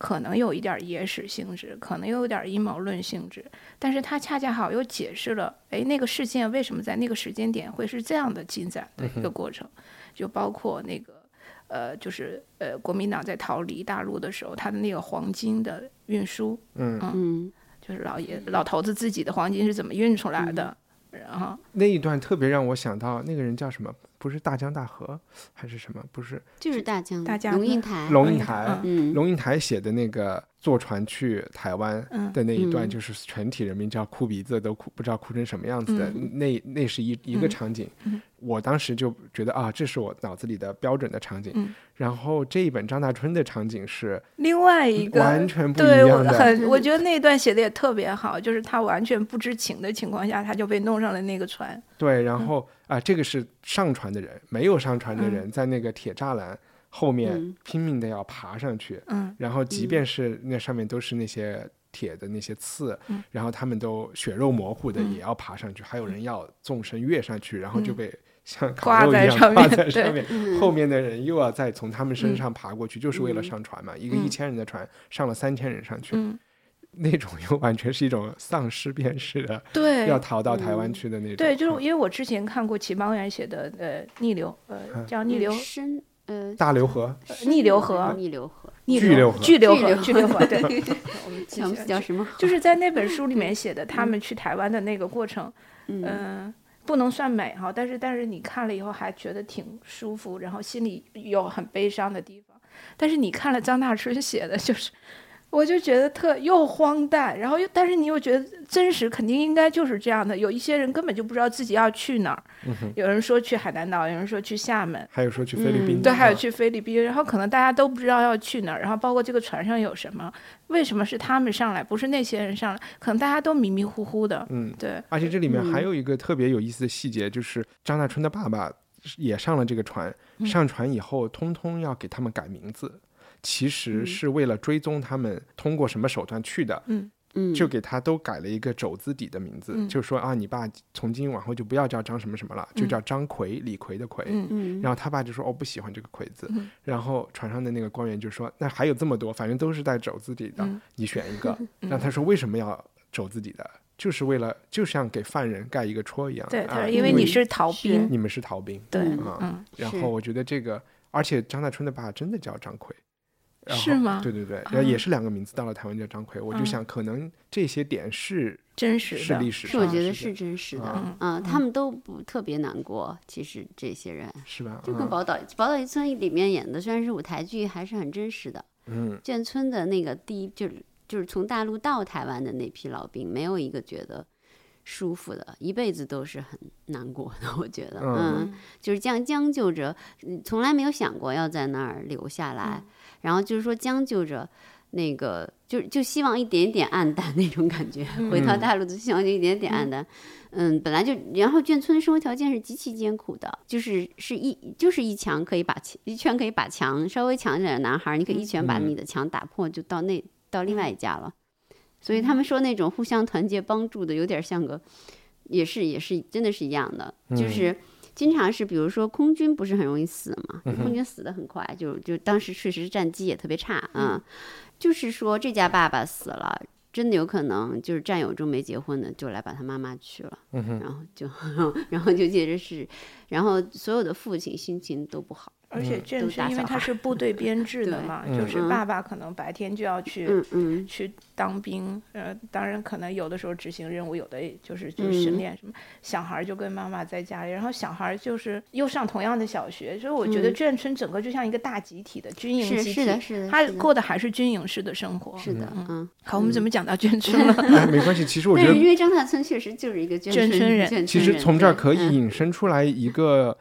可能有一点野史性质，可能有点阴谋论性质，但是它恰恰好又解释了，哎，那个事件为什么在那个时间点会是这样的进展的一个过程，就包括那个，呃，就是呃，国民党在逃离大陆的时候，他的那个黄金的运输，嗯。嗯，就是老爷老头子自己的黄金是怎么运出来的，然后那一段特别让我想到那个人叫什么？不是大江大河还是什么？不是，就是大江大江龙应台龙应台，嗯，龙应台写的那个坐船去台湾的那一段，就是全体人民叫哭鼻子都哭不知道哭成什么样子的，那那是一一个场景。我当时就觉得啊，这是我脑子里的标准的场景。然后这一本张大春的场景是另外一个完全不一样的。很，我觉得那段写的也特别好，就是他完全不知情的情况下，他就被弄上了那个船。对，然后啊，这个是上船的人，没有上船的人在那个铁栅栏后面拼命的要爬上去。嗯，然后即便是那上面都是那些铁的那些刺，然后他们都血肉模糊的也要爬上去，还有人要纵身跃上去，然后就被。像烤肉一样挂，在上面，后面的人又要再从他们身上爬过去，就是为了上船嘛。一个一千人的船，上了三千人上去，那种又完全是一种丧尸片式的，对，要逃到台湾去的那种。对，就是因为我之前看过齐邦媛写的呃逆流，呃叫逆流深，呃大流河，逆流河，逆流河，巨流河，巨流河，巨流河，对 我们叫什么？就是在那本书里面写的他们去台湾的那个过程，嗯。不能算美哈，但是但是你看了以后还觉得挺舒服，然后心里有很悲伤的地方。但是你看了张大春写的，就是。我就觉得特又荒诞，然后又，但是你又觉得真实，肯定应该就是这样的。有一些人根本就不知道自己要去哪儿，有人说去海南岛，有人说去厦门，还有说去菲律宾，对，还有去菲律宾。然后可能大家都不知道要去哪儿，然后包括这个船上有什么，为什么是他们上来，不是那些人上来？可能大家都迷迷糊糊的。嗯，对。而且这里面还有一个特别有意思的细节，就是张大春的爸爸也上了这个船，上船以后，通通要给他们改名字。其实是为了追踪他们通过什么手段去的，嗯嗯，就给他都改了一个肘子底的名字，嗯就说啊，你爸从今往后就不要叫张什么什么了，就叫张奎，李逵的奎。嗯嗯，然后他爸就说哦，不喜欢这个奎字。嗯然后船上的那个官员就说，那还有这么多，反正都是带肘子底的，嗯你选一个。然后他说为什么要肘子底的？就是为了就像给犯人盖一个戳一样。对，因为你是逃兵，你们是逃兵。对，嗯啊嗯，然后我觉得这个，而且张大春的爸真的叫张奎，然后是吗？对对对，然后也是两个名字，到了台湾叫张奎。我就嗯。想，可能这些点是真实的，是历史是我觉得是真实的。嗯。啊，他们都不特别难过。其实这些人。是吧？就跟《嗯宝岛宝岛一村》里面演的，虽然是舞台剧，还是很真实的。嗯。眷村的那个第一就是就是从大陆到台湾的那批老兵，没有一个觉得舒服的，一辈子都是很难过的。我觉得，嗯。嗯，就是这样将就着，嗯从来没有想过要在那儿留下来，然后就是说将就着。那个就就希望一点点暗淡那种感觉，回到大陆就希望就一点点暗淡，嗯，本来就然后眷村的生活条件是极其艰苦的，就是是一就是一墙可以把墙一拳可以把墙稍微强一点的男孩儿，你可以一拳把你的墙打破，就到那到另外一家了。所以他们说那种互相团结帮助的，有点像个，也是也是真的是一样的，就是经常是比如说空军不是很容易死嘛，空军死的很快，就就当时确实战绩也特别差啊，就是说这家爸爸死了。真的有可能就是战友中没结婚的就来把他妈妈娶了，嗯然后就 然后就接着是，然后所有的父亲心情都不好，而且眷都村因为它打小孩是部队编制的嘛，嗯就是嗯爸爸可能白天就要去去当兵，呃，当然可能有的时候执行任务，有的就是就是嗯训练什么。小孩儿就跟妈妈在家里，然后小孩儿就是又上同样的小学，所以我觉得嗯眷村整个就像一个大集体的军营是集体，是的是的他过的还是军营式的生活。是的，嗯。好，我们怎么讲到眷村了？哎，没关系。其实我觉得但是因为张大春确实就是一个眷村人其实从这儿可以引申出来一个，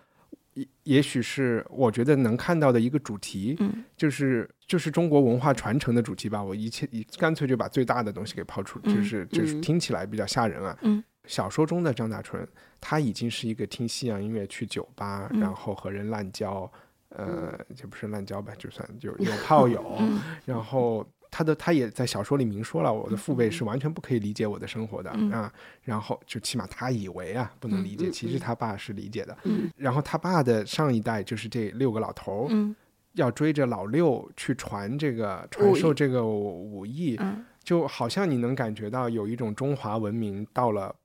也也许是我觉得能看到的一个主题，嗯。就是就是中国文化传承的主题吧。我一切一干脆就把最大的东西给抛出，嗯就是就是嗯。听起来比较吓人啊。嗯。小说中的张大春，他已经是一个听西洋音乐、去酒吧，嗯。然后和人滥交，呃，也不是滥交吧，就算有有炮友，嗯。然后他的他也在小说里明说了，我的父辈是完全不可以理解我的生活的、嗯啊。然后就起码他以为啊不能理解，嗯其实他爸是理解的。嗯然后他爸的上一代就是这六个老头儿，嗯要追着老六去传这个传授这个武艺，嗯就好像你能感觉到有一种中华文明到了。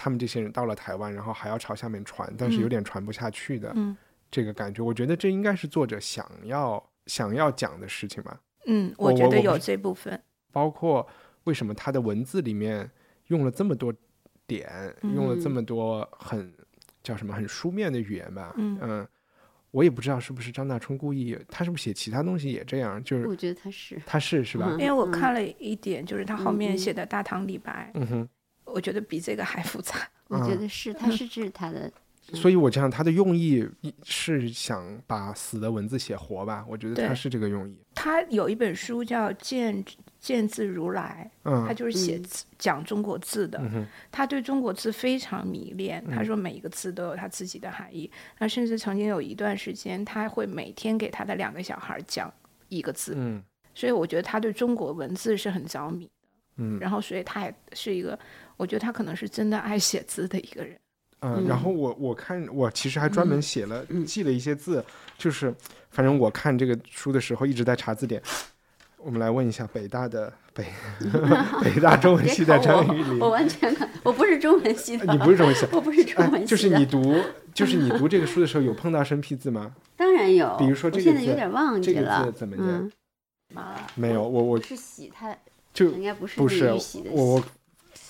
他们这些人到了台湾，然后还要朝下面传，但是有嗯点传不下去的嗯这个感觉，我觉得这应该是作者想要想要讲的事情吧。嗯，我我觉得有这部分。包括为什么他的文字里面用了这么多点，用了这嗯么多很叫什么很书面的语言吧？嗯我也不知道是不是张大春故意，他是不是写其他东西也这样？就是我觉得他是他是是吧嗯？因为我看了一点，就是他后面写的大唐李白，嗯哼，我觉得比这个还复杂。我觉嗯得是他是指他的所以我这样他的用意是想把死的文字写活吧？我觉得他是这个用意。他有一本书叫《见见字如来》，他嗯就是写嗯字、讲中国字的。嗯他对中国字非常迷恋，他嗯说每一个字都有他自己的含义。那甚至曾经有一段时间，他会每天给他的两个小孩讲一个字。嗯所以我觉得他对中国文字是很着迷的。嗯然后，所以他也是一个，我觉得他可能是真的爱写字的一个人。嗯，然后我我看我其实还专门写了、嗯记了一些字，就是反正我看这个书的时候一直在查字典。我们来问一下北大的北 北大中文系的张玉林，我完全看，我不是中文系的，你不是中文系 我不是中文系就是你读 就是你读这个书的时候有碰到生僻字吗？当然有，比如说这个字现在有点忘这个字怎么念嗯，没有，我我是喜，它就应该不是不是我我喜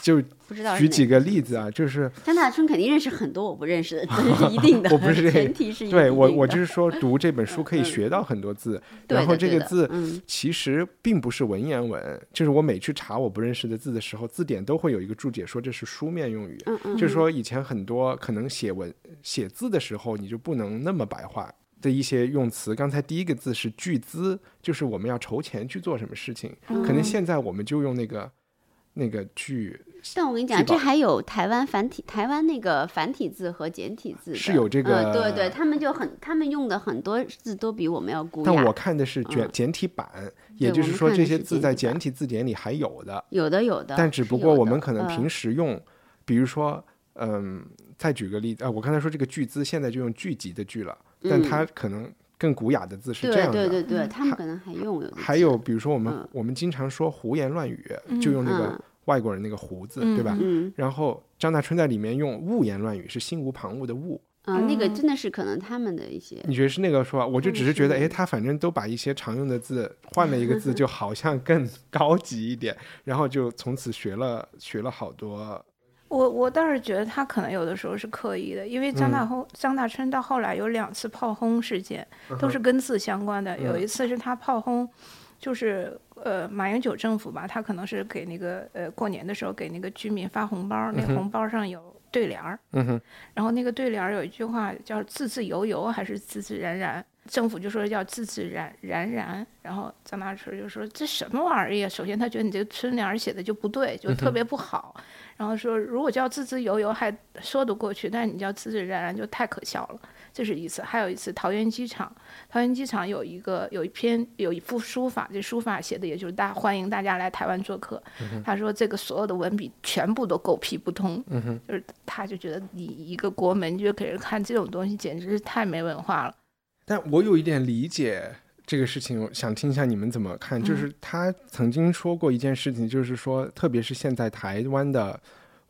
就不知道举几个例子啊，就是张大春肯定认识很多我不认识的，这是 一定的。我不是这个前提是对我我就是说 读这本书可以嗯学到很多字，对然后这个字嗯其实并不是文言文，就是我每去查我不认识的字的时候，字典都会有一个注解说这是书面用语，嗯嗯，就是说以前很多可能写文写字的时候你就不能那么白话。的一些用词，刚才第一个字是巨资，就是我们要筹钱去做什么事情。嗯可能现在我们就用那个那个巨但我跟你讲，这还有台湾繁体，台湾那个繁体字和简体字是有这个嗯，对对，他们就很，他们用的很多字都比我们要古雅。但我看的是简嗯。简体版，也就是说这些字在简体字典里还有的，有的有的，但只不过我们可能平嗯时用，比如说，嗯，再举个例子啊，我刚才说这个巨资现在就用聚集的聚了，但嗯。它可能更古雅的字是这对样的。对对对，他们可能还用有还有比如说我们、嗯。我们经常说胡言乱语，就用那个嗯外国人那个胡字，嗯对吧？嗯然后张大春在里面用污言乱语，是心无旁骛的误，啊，那个嗯真的是可能他们的一些你觉得是那个说法？我就只是觉得，是哎，他反正都把一些常用的字换了一个字，就好像更高级一点，然后就从此学了学了好多。我我倒是觉得他可能有的时候是刻意的，因为张嗯大轰、张大春到后来有两次炮轰事件，都是跟字相关的。有嗯一次是他炮轰，就是呃马英九政府吧，他可能是给那个呃过年的时候给那个居民发红包，那红包上有对联儿，嗯哼，然后那个对联儿有一句话叫“自自由由”还是“自自然然”，政府就说叫“自自然然然”，然后张大春就说这什么玩意儿呀？首先他觉得你这个春联写的就不对，就特别不好，然后说如果叫“自自由由”还说得过去，但是你叫“自自然然”就太可笑了。这是一次，还有一次桃园机场，桃园机场有一个有一篇有一幅书法，这书法写的也就是大欢迎大家来台湾做客。他说这个所有的文笔全部都狗屁不通，就是他就觉得你一个国门就给人看这种东西，简直是太没文化了。但我有一点理解这个事情，我想听一下你们怎么看。就是他曾经说过一件事情，就是说，特别是现在台湾的，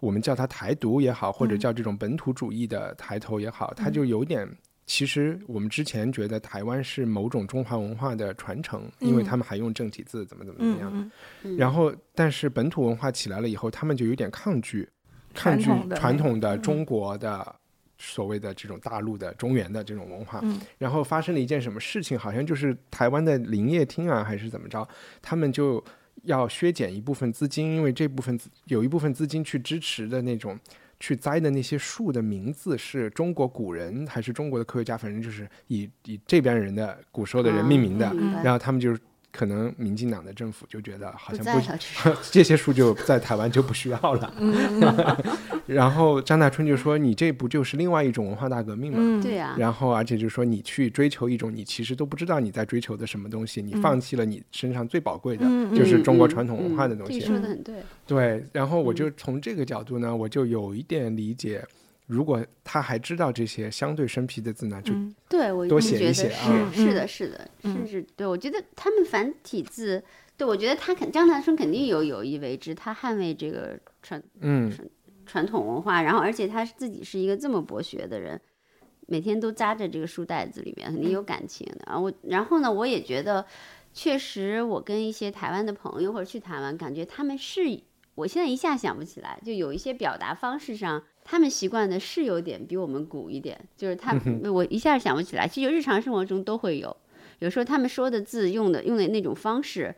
我们叫它台独也好，或者叫这种本土主义的抬头也好，它就有点。其实我们之前觉得台湾是某种中华文化的传承，因为嗯他们还用正体字，怎么怎么怎么样。嗯嗯然后，但是本土文化起来了以后，他们就有点抗拒，抗拒传统的中国的所谓的这种大陆的中原的这种文化。嗯然后发生了一件什么事情？好像就是台湾的林业厅啊，还是怎么着，他们就要削减一部分资金，因为这部分资有一部分资金去支持的那种。去栽的那些树的名字是中国古人还是中国的科学家，反正就是以以这边人的古时候的人命名的。然后他们就可能民进党的政府就觉得好像不不，这些书就在台湾就不需要了。然后张大春就说：“你这不就是另外一种文化大革命吗？”嗯，对呀，然后，而且就是说，你去追求一种你其实都不知道你在追求的什么东西，你放弃了你身上最宝贵的，嗯就是中国嗯传统文化的东西。嗯这说的很对，对，然后我就从这个角度呢，我就有一点理解，如果他还知道这些相对生僻的字呢，就嗯对我多写一就觉得是写啊是的，是的，嗯。甚至对我觉得他们繁体字，对我觉得他肯张大春肯定有有意为之，他捍卫这个传嗯。传统文化，然后而且他自己是一个这么博学的人，每天都扎在这个书袋子里面，肯定有感情的。啊我，然后呢，我也觉得，确实我跟一些台湾的朋友或者去台湾，感觉他们是，我现在一下想不起来，就有一些表达方式上，他们习惯的是有点比我们古一点，就是他，我一下想不起来。其实日常生活中都会有，有时候他们说的字用的用的那种方式，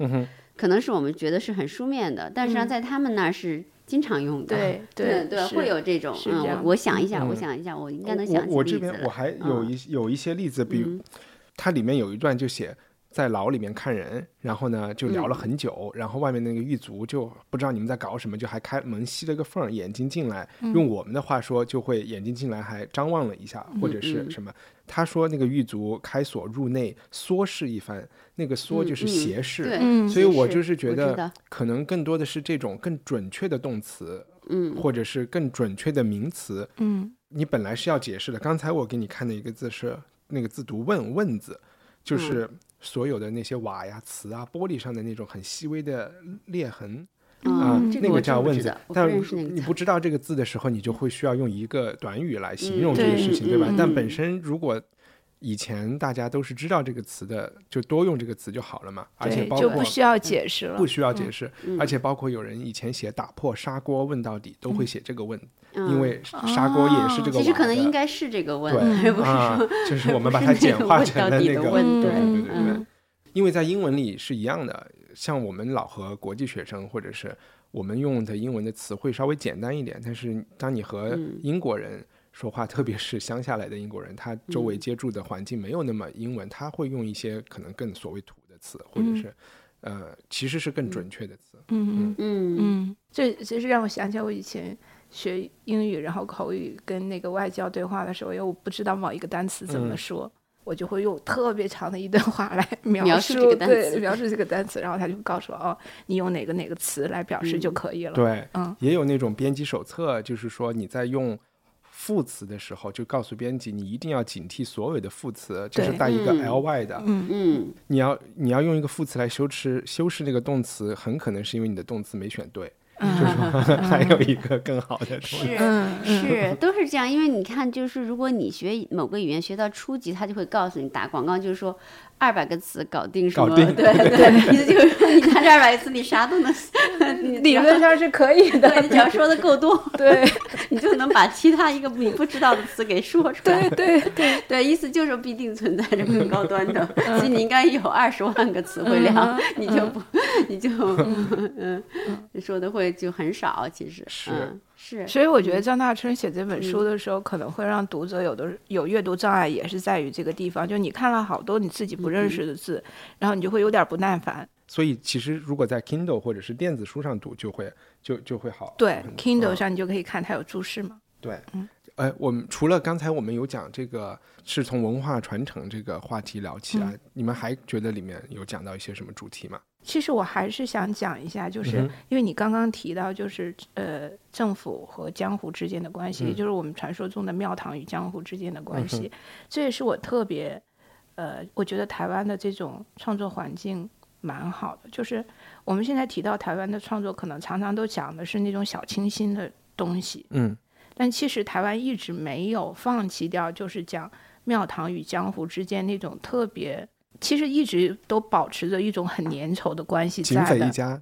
可能是我们觉得是很书面的，但实际上嗯在他们那儿是经常用的。对对对，会有这种，嗯，我我想一下，嗯我想一下，我应该能想起我我这边我还有一、有一些例子，比如、嗯它里面有一段就写。在牢里面看人，然后呢就聊了很久，然后外面那个狱卒就不知道你们在搞什么，就还开门吸了个缝，眼睛进来，用我们的话说就会眼睛进来还张望了一下，或者是嗯。什么。他说那个狱卒开锁入内，缩视一番，那个缩就是斜视，嗯所以我就是觉得可能更多的是这种更准确的动词，嗯。或者是更准确的名词，嗯。你本来是要解释的。刚才我给你看的一个字是那个字读问问字，就是所有的那些瓦呀、瓷啊、玻璃上的那种很细微的裂痕。啊，那个叫问字但你不知道这个字的时候，你就会需要用一个短语来形容嗯这个事情，对对吧？但本身如果以前大家都是知道这个词的，就多用这个词就好了嘛，而且包括不需要解释了不。需要解释，嗯而且包括有人以前写打破砂锅问到底都会写这个问，嗯因为砂锅也是这个其实可能应该是这个问，对而不是就是我们把它简化成的了那个，对问对对对对。因为在英文里是一样的，像我们老和国际学生或者是我们用的英文的词汇稍微简单一点，但是当你和嗯英国人说话，特别是乡下来的英国人，他周嗯围接触的环境没有那么英文，他会用一些可能更所谓土的词，或者嗯是呃其实是更准确的词。嗯嗯嗯嗯，这其实让我想起来我以前学英语，然后口语跟那个外教对话的时候，因为我不知道某一个单词怎么嗯说。我就会用特别长的一段话来描描述这个单词对，描述这个单词，然后他就告诉我，哦，你用哪个哪个词来表示就可以了。，对，嗯也有那种编辑手册，就是说你在用副词的时候，就告诉编辑你一定要警惕所有的副词，就是带一个嗯 ly 的。嗯嗯你要你要用一个副词来修饰修饰那个动词，很可能是因为你的动词没选对，就是说 还有一个更好的东西。是嗯嗯是都是这样，因为你看，就是如果你学某个语言学到初级，他就会告诉你打广告，就是说二百个词搞定什么，对 对，意思就是说你看这二百个词，你啥都能，你理论上是可以的。对，你只要说的够多，对你就能把其他一个你不知道的词给说出来。对对对，对，意思就是必定存在着更高端的，其实你应该有二十万个词汇量，你就不，你就嗯，说的会就很少，其实是嗯是，所以我觉得张大春写这本书的时候，可能会让读者有的有阅读障碍，也是在于这个地方，就你看了好多你自己不认识的字，然后你就会有点不耐烦。所以其实如果在 Kindle 或者是电子书上读，就会就就会好。对很，Kindle 嗯上你就可以看它有注释嘛。对，呃，我们除了刚才我们有讲这个是从文化传承这个话题聊起来，你们还觉得里面有讲到一些什么主题吗？其实我还是想讲一下，就是因为你刚刚提到，就是呃政府和江湖之间的关系，也嗯。就是我们传说中的庙堂与江湖之间的关嗯系，这也是我特别呃，我觉得台湾的这种创作环境蛮好的。就是我们现在提到台湾的创作，可能常常都讲的是那种小清新的东西，嗯。但其实台湾一直没有放弃掉，就是讲庙堂与江湖之间那种特别，其实一直都保持着一种很粘稠的关系在的，一家，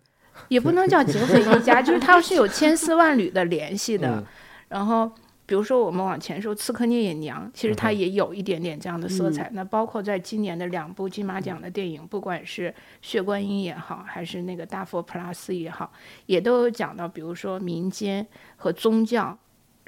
也不能叫警匪一家，就是它是有千丝万缕的联系的。嗯然后，比如说我们往前说，《刺客聂隐娘》，其实它也有一点点这样的色彩。那包括在今年的两部金马奖的电影，不管是《血观音》也好，还是那个《大佛普拉斯》也好，也都有讲到，比如说民间和宗教。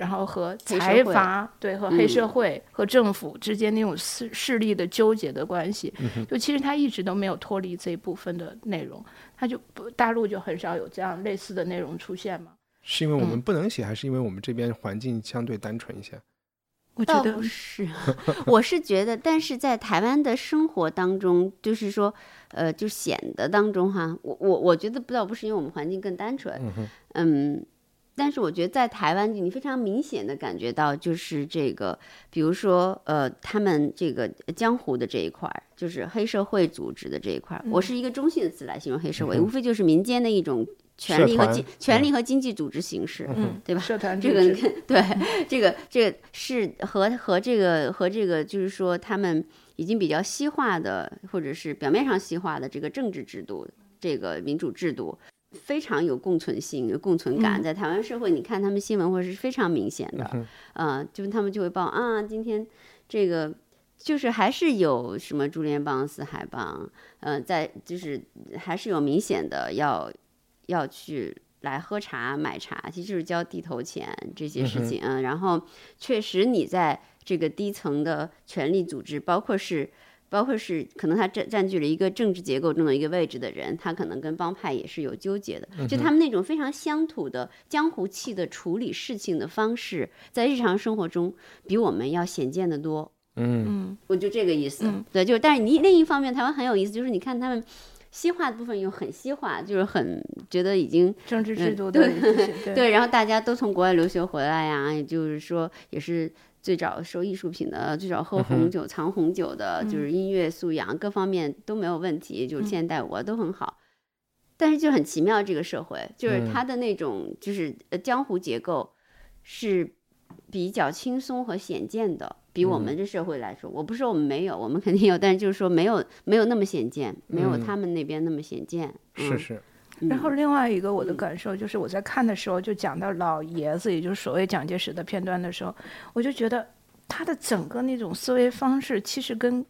然后和财阀对和黑嗯社会和政府之间那种势势力的纠结的关系，就其实他一直都没有脱离这一部分的内容，他就不大陆就很少有这样类似的内容出现嘛。是因为我们嗯不能写，还是因为我们这边环境相对单纯一些？我觉得不是，我是觉得，但是在台湾的生活当中，就是说，呃，就显得当中哈，我我我觉得不倒不是因为我们环境更单纯，嗯，但是我觉得在台湾，你非常明显的感觉到，就是这个，比如说，呃，他们这个江湖的这一块儿，就是黑社会组织的这一块儿，我是一个中性的词来形容黑社会，嗯无非就是民间的一种权力和经权力和经济组织形式，嗯，对吧社团？这个 对，这个这个是和和这个和这个就是说他们已经比较西化的，或者是表面上西化的这个政治制度，这个民主制度。非常有共存性、有共存感，嗯在台湾社会，你看他们新闻或者是非常明显的，嗯呃，就是他们就会报啊，今天这个就是还是有什么珠联帮、四海帮，呃，在就是还是有明显的要要去来喝茶、买茶，其实就是交地头钱这些事情。嗯，然后确实你在这个低层的权力组织，包括是。包括是可能他占占据了一个政治结构中的一个位置的人，他可能跟帮派也是有纠结的。就他们那种非常乡土的江湖气的处理事情的方式，在日常生活中比我们要显见的多。嗯嗯我就这个意思。嗯对，就但是你另一方面，台湾很有意思，就是你看他们西化的部分又很西化，就是很觉得已经政治制嗯度的对 对对，然后大家都从国外留学回来呀，也就是说也是。最早收艺术品的，最早喝红酒、藏红酒的，就是音乐素养各方面都没有问题，就是现代舞啊都很好。但是就很奇妙，这个社会就是它的那种就是呃江湖结构是比较轻松和显见的，比我们这社会来说，我不是说我们没有，我们肯定有，但是就是说没有没有那么显见，没有他们那边那么显见。是是。然后另外一个我的感受就是，我在看的时候就讲到老爷子，也就是所谓蒋介石的片段的时候，我就觉得他的整个那种思维方式其实跟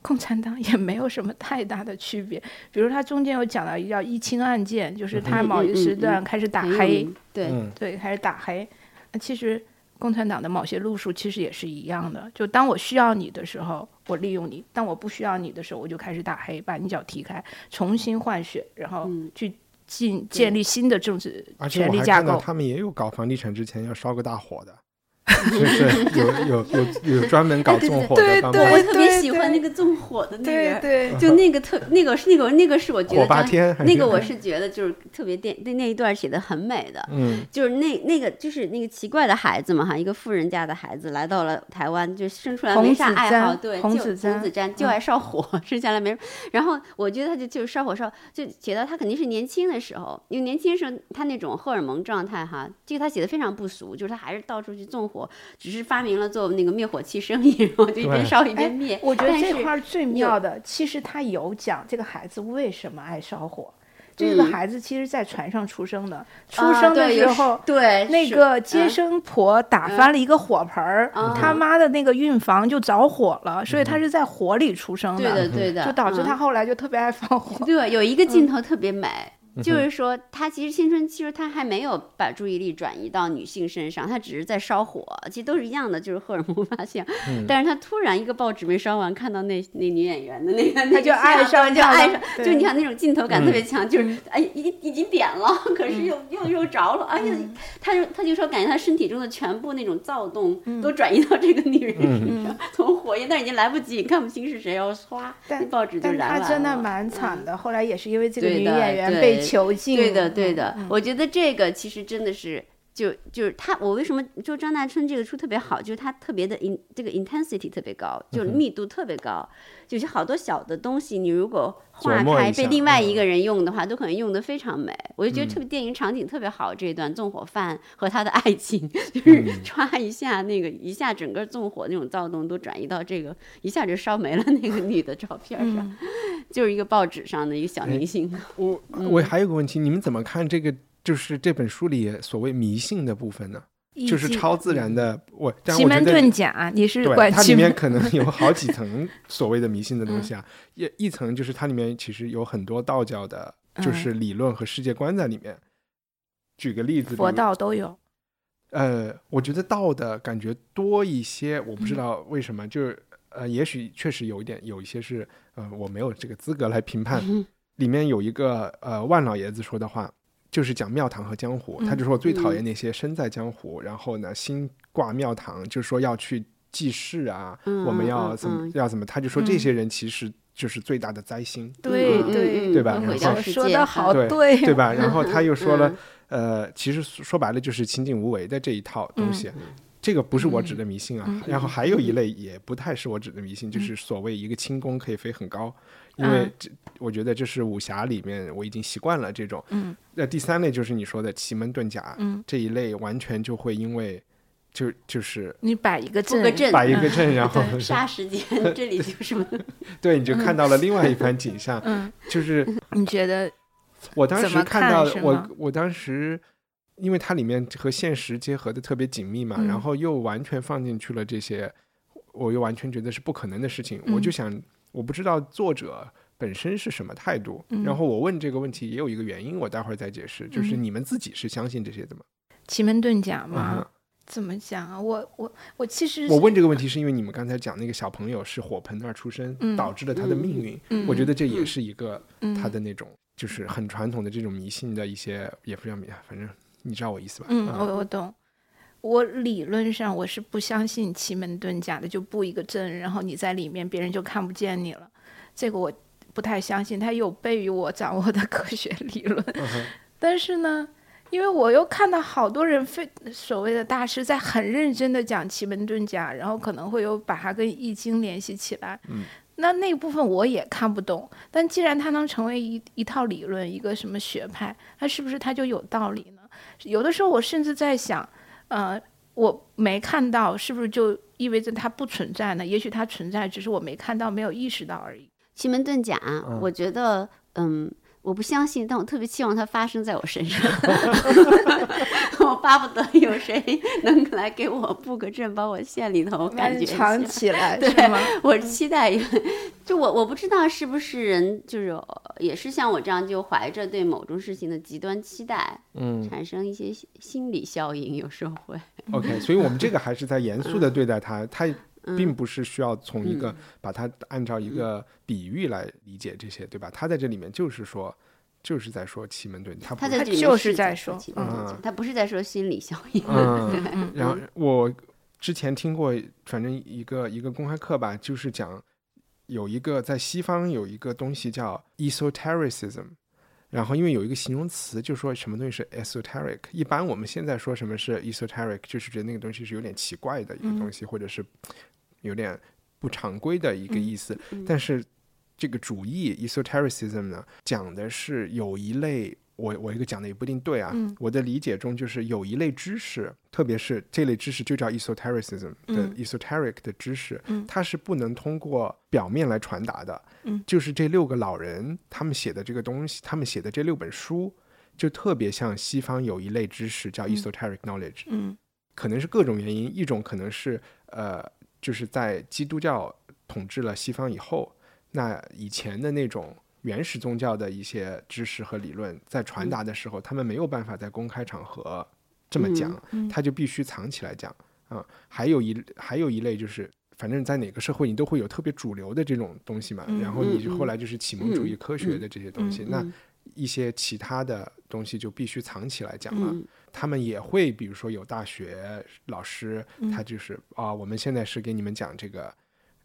共产党也没有什么太大的区别。比如他中间有讲到一叫一清案件，就是他某一时段开始打黑，对对，开始打黑。那其实共产党的某些路数其实也是一样的，就当我需要你的时候，我利用你；当我不需要你的时候，我就开始打黑，把你脚踢开，重新换血，然后去。建建立新的政治权力架构，他们也有搞房地产之前要烧个大火的。就是有有有有专门搞纵火的，对对，我特别喜欢那个纵火的那个，对，就那个特那个是那个那个是我觉得火八天，那个我是觉得就是特别电那那一段写的很美的，嗯，就是那那个就是那个奇怪的孩子嘛哈，一个富人家的孩子来到了台湾，就生出来没啥爱好，对，红子红子瞻就爱烧火，生下来没，然后我觉得他就就是烧火烧，就写到他肯定是年轻的时候，因为年轻时候他那种荷尔蒙状态哈，这个他写的非常不俗，就是他还是到处去纵火，只是。发明了做那个灭火器生意，然后就一边烧一边灭。我觉得这块最妙的，其实他有讲这个孩子为什么爱烧火。这个孩子其实，在船上出生的，出生的时候，对那个接生婆打翻了一个火盆儿，他妈的那个孕房就着火了，所以他是在火里出生的。对的，对的，就导致他后来就特别爱放火。对，有一个镜头特别美。就是说，他其实青春期时他还没有把注意力转移到女性身上，他只是在烧火，其实都是一样的，就是荷尔蒙发现。但是他突然一个报纸没烧完，看到那 那女演员的那个，他就爱上，就爱上，就你看那种镜头感特别强，就是哎，已经已经点了，可是又又又着了，哎呀，他就他就说，感觉他身体中的全部那种躁动都转移到这个女人身上，从火焰，但已经来不及，看不清是谁，要唰，报纸就燃了。他真的蛮惨的，后来也是因为这个女演员被。囚禁，对的，对的。我觉得这个其实真的是，就就是他，我为什么就张大春这个书特别好，就是他特别的 in 这个 intensity 特别高，就是密度特别高。就是好多小的东西，你如果化开被另外一个人用的话，都可能用的非常美。我就觉得特别电影场景特别好，这一段纵火犯和他的爱情，就是唰一下那个一下整个纵火那种躁动都转移到这个一下就烧没了那个女的照片上，就是一个报纸上的一个小明星。我我还有个问题，你们怎么看这个？就是这本书里所谓迷信的部分呢？就是超自然的，我奇门遁甲，你是管它里面可能 有好几层所谓的迷信的东西啊。一一层就是它里面其实有很多道教的，就是理论和世界观在里面。举个例子，佛道都有。呃，我觉得道的感觉多一些，我不知道为什么，就是呃，也许确实有一点，有一些是呃，我没有这个资格来评判。里面有一个呃，万老爷子说的话。就是讲庙堂和江湖，他就说我最讨厌那些身在江湖，然后呢心挂庙堂，就是说要去济世啊，我们要怎么要怎么，他就说这些人其实就是最大的灾星，对对对吧？然后说的好对对吧？然后他又说了，呃，其实说白了就是清净无为的这一套东西，这个不是我指的迷信啊。然后还有一类也不太是我指的迷信，就是所谓一个轻功可以飞很高。因为这，我觉得这是武侠里面我已经习惯了这种。嗯。那第三类就是你说的奇门遁甲，嗯，这一类完全就会因为，就就是你摆一个阵，摆一个阵，然 后杀时间，这里就是 对，你就看到了另外一番景象。嗯。就是 你觉得？我当时看到我，我当时，因为它里面和现实结合的特别紧密嘛，然后又完全放进去了这些，我又完全觉得是不可能的事情，我就想。我不知道作者本身是什么态度，然后我问这个问题也有一个原因，我待会儿再解释。就是你们自己是相信这些的吗？奇门遁甲吗？怎么讲啊？我我我其实我问这个问题是因为你们刚才讲那个小朋友是火盆那儿出生，导致了他的命运。我觉得这也是一个他的那种就是很传统的这种迷信的一些，也不叫迷，反正你知道我意思吧？嗯，我我懂。我理论上我是不相信奇门遁甲的，就布一个阵，然后你在里面，别人就看不见你了。这个我不太相信，它有悖于我掌握的科学理论。但是呢，因为我又看到好多人非所谓的大师在很认真的讲奇门遁甲，然后可能会有把它跟易经联系起来。嗯，那那部分我也看不懂。但既然它能成为一一套理论，一个什么学派，它是不是它就有道理呢？有的时候我甚至在想。呃，我没看到，是不是就意味着它不存在呢？也许它存在，只是我没看到，没有意识到而已。奇门遁甲，我觉得，嗯。我不相信，但我特别期望它发生在我身上。我巴不得有谁能来给我布个阵，把我县里头感觉藏起来，对吗？我期待，就我我不知道是不是人，就是也是像我这样，就怀着对某种事情的极端期待，嗯，产生一些心理效应，有时候会。OK，所以我们这个还是在严肃的对待它，它并不是需要从一个把它按照一个比喻来理解这些，对吧？他在这里面就是说，就是在说奇门遁，他他在这里就是在说奇门遁，他不是在说心理效应。嗯，然后我之前听过，反正一个一个公开课吧，就是讲有一个在西方有一个东西叫 esotericism。然后，因为有一个形容词，就说什么东西是 esoteric。一般我们现在说什么是 esoteric，就是觉得那个东西是有点奇怪的一个东西，或者是有点不常规的一个意思。但是这个主义 esotericism 呢，讲的是有一类。我我一个讲的也不一定对啊，我的理解中就是有一类知识，特别是这类知识就叫 esotericism 的 esoteric 的知识，它是不能通过表面来传达的。嗯就是这六个老人他们写的这个东西，他们写的这六本书，就特别像西方有一类知识叫 esoteric knowledge。嗯，可能是各种原因，一种可能是呃，就是在基督教统治了西方以后，那以前的那种。原始宗教的一些知识和理论在传达的时候，他们没有办法在公开场合这么讲，他就必须藏起来讲啊。还有一还有一类就是，反正在哪个社会你都会有特别主流的这种东西嘛。然后你后来就是启蒙主义科学的这些东西，那一些其他的东西就必须藏起来讲了。他们也会，比如说有大学老师，他就是啊，我们现在是给你们讲这个，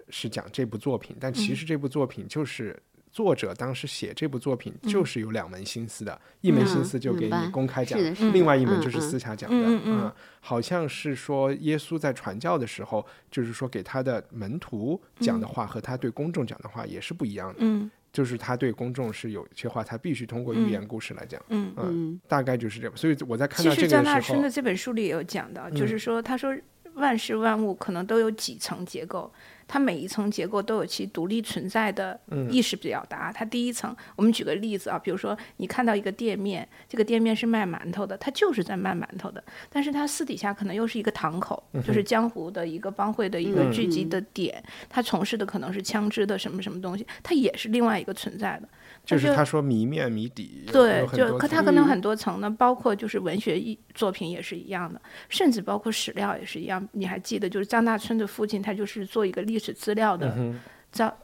是讲这部作品，但其实这部作品就是。作者当时写这部作品就是有两门心思的，一门心思就给你公开讲，另外一门就是私下讲的。嗯，好像是说耶稣在传教的时候，就是说给他的门徒讲的话和他对公众讲的话也是不一样的。嗯，就是他对公众是有些话，他必须通过寓言故事来讲。嗯嗯，大概就是这样。所以我在看到这个时候，其实张大春的这本书里也有讲到，就是说他说万事万物可能都有几层结构。它每一层结构都有其独立存在的意识表达。它第一层，我们举个例子啊，比如说你看到一个店面，这个店面是卖馒头的，它就是在卖馒头的，但是它私底下可能又是一个堂口，就是江湖的一个帮会的一个聚集的点，它从事的可能是枪支的什么什么东西，它也是另外一个存在的。就是他说谜面谜底，对，就可他可能很多层呢，包括就是文学艺作品也是一样的，甚至包括史料也是一样。你还记得，就是张大春的父亲，他就是做一个历史资料的。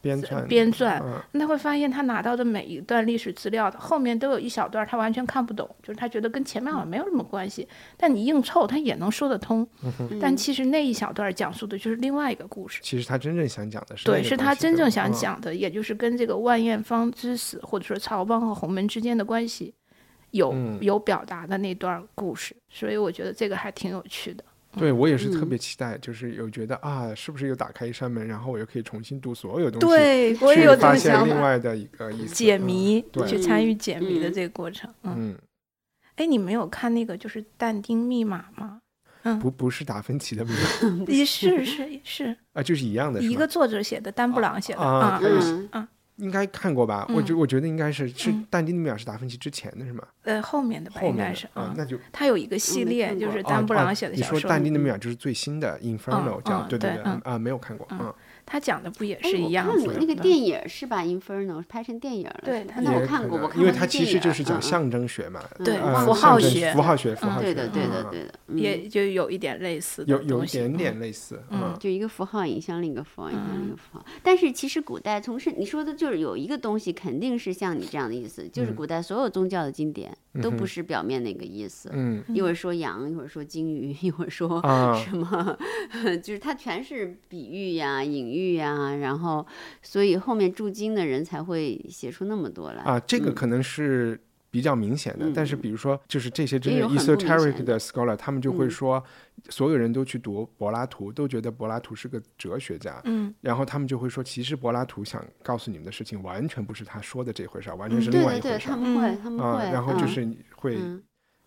编撰，编撰，那会发现他拿到的每一段历史资料后面都有一小段他完全看不懂，就是他觉得跟前面好像没有什么关系，但你硬凑他也能说得通。但其实那一小段讲述的就是另外一个故事。其实他真正想讲的是，对，是他真正想讲的，也就是跟这个万艳芳之死，或者说曹邦和洪门之间的关系有有表达的那段故事。所以我觉得这个还挺有趣的。对我也是特别期待，就是有觉得啊，是不是又打开一扇门，然后我又可以重新读所有东西，对我也有发现另外的一个意思，解谜，去参与解谜的这个过程。嗯，哎，你没有看那个就是但丁密码吗？嗯，不，不是达芬奇的密码，也是是是。啊，就是一样的，一个作者写的，丹布朗写的啊啊。应该看过吧？我觉我觉得应该是是但丁的密码是达芬奇之前的是吗？呃，后面的吧，应该是啊，那就他有一个系列，就是丹布朗写的小说。你说但丁的密码就是最新的 Inferno，叫对对对啊，没有看过嗯。他讲的不也是一样子？那个电影是把 Inferno 拍成电影了。对，那我看过，我看过。因为它其实就是讲象征学嘛，对，符号学，符号学，符号学。对的，对的，对的。也就有一点类似，有有一点点类似，嗯，就一个符号影响另一个符号，影响另一个符号。但是其实古代从事你说的就是有一个东西肯定是像你这样的意思，就是古代所有宗教的经典都不是表面那个意思。嗯，一会儿说羊，一会儿说金鱼，一会儿说什么，就是它全是比喻呀、隐喻呀，然后。然后，所以后面驻京的人才会写出那么多来啊。这个可能是比较明显的，但是比如说，就是这些真正 esoteric 的 scholar，他们就会说，所有人都去读柏拉图，都觉得柏拉图是个哲学家。嗯，然后他们就会说，其实柏拉图想告诉你们的事情，完全不是他说的这回事儿，完全是另外一回事儿。他们会，他们会。然后就是会，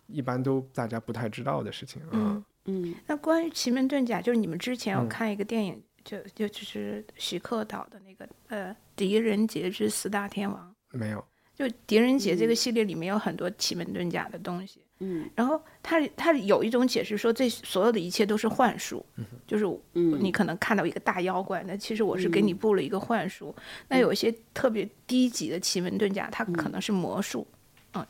一般都大家不太知道的事情。嗯。嗯那关于奇门遁甲，就是你们之前有嗯看一个电影，就就就是徐克导的那个呃《狄仁杰之四大天王》，没有，就狄仁杰这个嗯。系列里面有很多奇门遁甲的东西。嗯。然后他他有一种解释说，这所有的一切都是幻术，就是嗯，你可能看到一个大妖怪，那其实我是给你嗯。布了一个幻术。那有一些特别低级的奇门遁甲，它可能是魔术，嗯，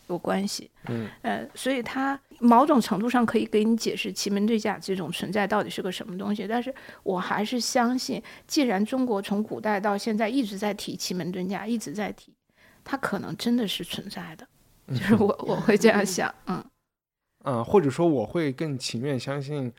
有关系。嗯，呃，所以它某种程度上可以给你解释奇门遁甲这种存在到底是个什么东西。但是我还是相信，既然中国从古代到现在一直在提奇门遁甲，一直在提，它可能真的是存在的。就是我我会这样想，嗯嗯、或者说我会更情愿相信，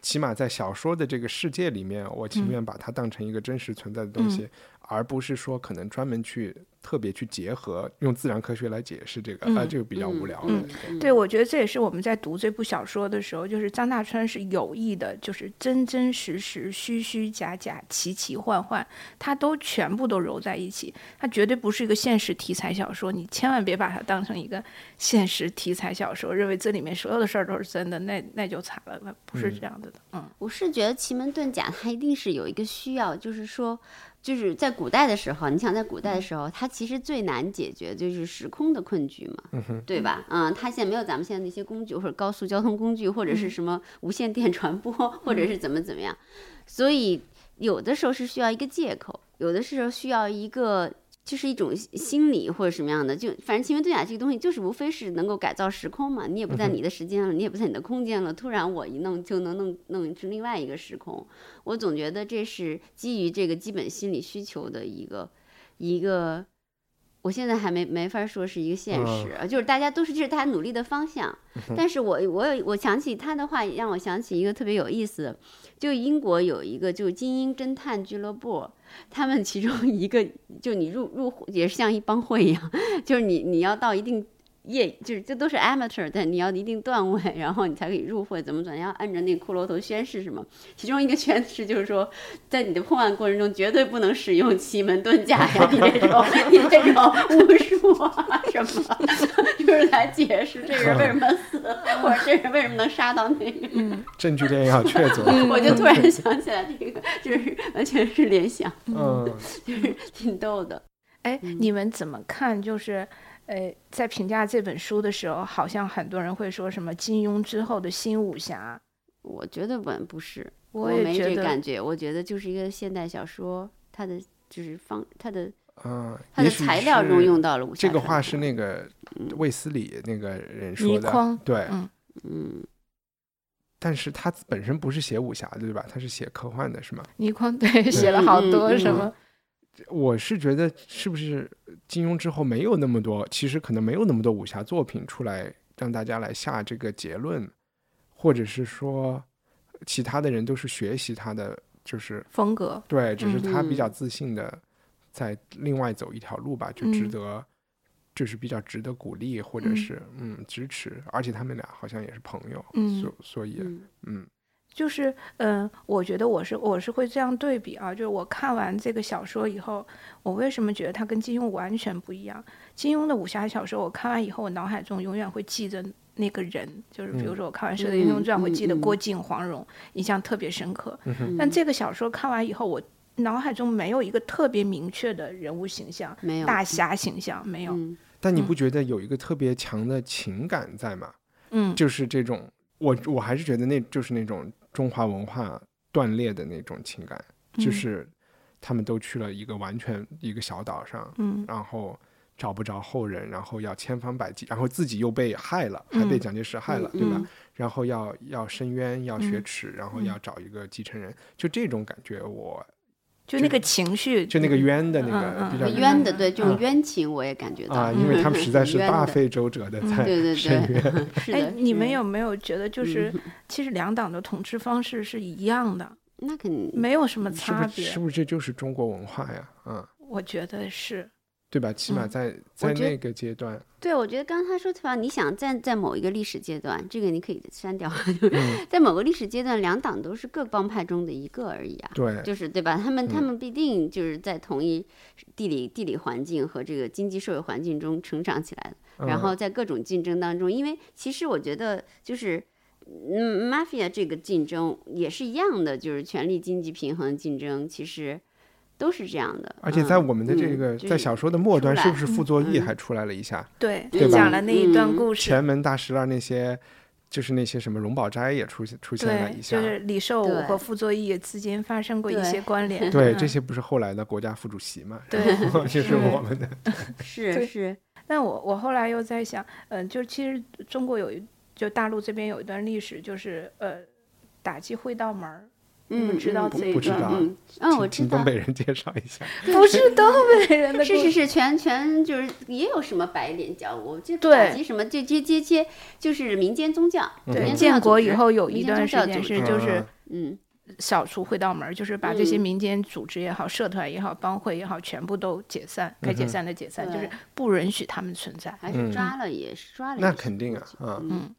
起码在小说的这个世界里面，我情嗯愿把它当成一个真实存在的东西，而不是说可能专门去特别去结合用自然科学来解释这个，啊、嗯这个比较无聊的。嗯嗯对，我觉得这也是我们在读这部小说的时候，就是张大川是有意的，就是真真实实、虚虚假假、奇奇幻幻，他都全部都揉在一起。它绝对不是一个现实题材小说，你千万别把它当成一个现实题材小说，认为这里面所有的事儿都是真的，那那就惨了，那不是这样子的。嗯我是觉得奇门遁甲它一定是有一个需要，就是说，就是在古代的时候，你想在古代的时候，它其实最难解决就是时空的困局嘛，对吧？嗯，它现在没有咱们现在那些工具或者高速交通工具，或者是什么无线电传播，或者是怎么怎么样，所以有的时候是需要一个借口，有的时候需要一个。就是一种心理或者什么样的，就反正奇门遁甲这个东西，就是无非是能够改造时空嘛。你也不在你的时间了，你也不在你的空间了，突然我一弄就能弄弄成另外一个时空。我总觉得这是基于这个基本心理需求的一个一个，我现在还没没法说是一个现实，啊就是大家都是这是大家努力的方向。但是我我有我想起他的话，让我想起一个特别有意思的，就英国有一个就精英侦探俱乐部，他们其中一个就你入入伙也是像一帮会一样，就是你你要到一定。业就是这都是 amateur，但你要一定段位，然后你才可以入会，怎么怎么样，按照那个骷髅头宣誓什么。其中一个宣誓就是说，在你的破案过程中绝对不能使用奇门遁甲呀，你这种你这种巫术啊什么，就是来解释这个人为什么死，或者这人为什么能杀到那个嗯。证据链要确凿。我就突然想起来这个，就是完全是联想，嗯，就是挺逗的。哎，你们怎么看？就是，呃，在评价这本书的时候，好像很多人会说什么金庸之后的新武侠，我觉得本不是，我也没这感觉，我觉得就是一个现代小说，它的就是方它的嗯，它的材料中用到了武侠这个话是那个卫斯理那个人说的倪匡，对，嗯嗯，但是他本身不是写武侠的，对吧？他是写科幻的，是吗？倪匡对写了好嗯嗯嗯多什么，我是觉得是不是金庸之后没有那么多，其实可能没有那么多武侠作品出来让大家来下这个结论，或者是说其他的人都是学习他的，就是风格，对，只是他比嗯较自信的在另外走一条路吧，就值嗯得。就是比较值得鼓励，或者嗯是嗯支持，而且他们俩好像也是朋友，嗯所所以嗯嗯就是嗯、我觉得我是我是会这样对比啊，就是我看完这个小说以后，我为什么觉得它跟金庸完全不一样？金庸的武侠小说，我看完以后，我脑海中永远会记着那个人，就是比如嗯说我看完《射雕英雄传》，会记得郭靖、黄蓉，印象特别深刻。嗯但这个小说看完以后，我脑海中没有一个特别明确的人物形象，没有大侠形象没有。嗯但你嗯不觉得有一个特别强的情感在吗？嗯，就是这种，我我还是觉得那就是那种中华文化断裂的那种情感，就嗯是他们都去了一个完全一个小岛上，嗯。然后找不着后人，然后要千方百计，然后自己又被害了，还被嗯蒋介石害了，嗯对吧？嗯？然后要要伸冤，要雪嗯耻，然后嗯。要找一个继承人，就这种感觉我，就那个情绪，就那个冤的那个比较嗯冤的，对这种嗯冤情我也感觉到啊，因为他们实在是大费周折的嗯在对对伸冤。对，哎你们有没有觉得，就是嗯其实两党的统治方式是一样的，那肯定没有什么差别是？不是这就是中国文化呀？嗯，我觉得是，对吧？起码嗯在在那个阶段，对，我觉得刚刚他说特别好，你想在在某一个历史阶段，这个你可以删掉，嗯，在某个历史阶段，两党都是各帮派中的一个而已啊。对，就是对吧？他们他嗯们必定就是在同一地理地理环境和这个经济社会环境中成长起来的，然嗯后在各种竞争当中，因为其实我觉得就是嗯，mafia 这个竞争也是一样的，就是权力经济平衡竞争，其实都是这样的。而且在嗯我们的这嗯个就是在小说的末端，是不是傅作义嗯还出来了一下？对，对讲了那一段嗯故事。前门大石栏那些，就是那些什么荣宝斋也出现出现了，一下就。是李寿武和傅作义之间发生过一些关联。对，嗯这些不是后来的国家副主席嘛？对就是嗯我们的，是是，但我我后来又在想，嗯、就其实中国有一，就大陆这边有一段历史，就是呃，打击会道门儿。你们嗯知道嗯这一段不知道嗯，嗯，我知道请东。北人介绍一下。不是东北人的，是是是，全 全就是也有什么白脸教我，就对打击什么这这这些就是民间宗教。民对，间宗建国以后有一段时间是就是嗯嗯扫除会道门儿，就是把这些嗯民间组织也好、社团也好、帮会也好，全部都解散，该解散的解散，就是不允许他们存在。还嗯是抓了也是抓了那肯定啊啊嗯，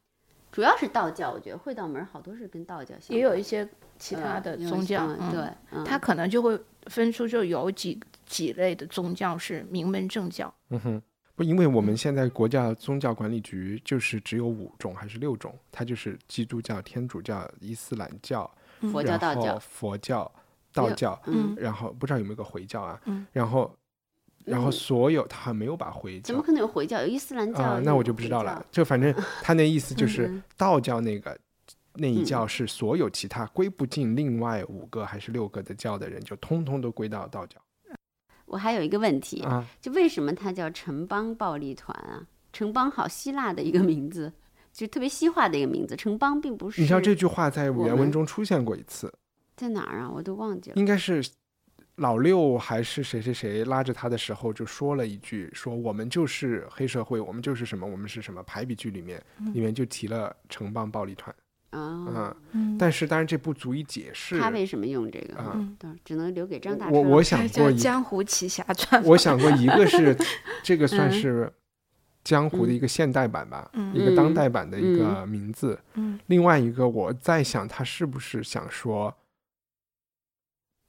主要是道教，我觉得会道门儿好多是跟道教相关，也有一些其他呃的宗教，嗯嗯对，嗯他可能就会分出就有几几类的宗教是名门正教，嗯哼，不，因为我们现在国家宗教管理局就是只有五种还是六种，它就是基督教、天主教、伊斯兰教、佛教、道教，佛教、道教，嗯然后不知道有没有个回教啊？嗯然后然后嗯所有他没有把回教怎么可能有回教？有伊斯兰教啊、有那我就不知道了。就反正他那意思就是嗯道教那个。那一嗯教是所有其他归不进另外五个还是六个的教的人，就通通都归到道教我还有一个问题，啊。就为什么它叫城邦暴力团啊？城邦好希腊的一个名字，就特别西化的一个名字。城邦并不是。你知道这句话在原文中出现过一次，在哪儿啊？我都忘记了。应该是老六还是谁谁谁拉着他的时候就说了一句，说我们就是黑社会，我们就是什么，我们是什么。排比句里面里面就提了城邦暴力团，啊，但是当然这不足以解释。他为什么用这个？啊嗯只能留给张大我春。我想《过，江湖奇侠传 》我想过一个是 这个算嗯是江湖的一个现代版吧，嗯一个当代版的一个名字。嗯另外一个我在想，他是不是想说，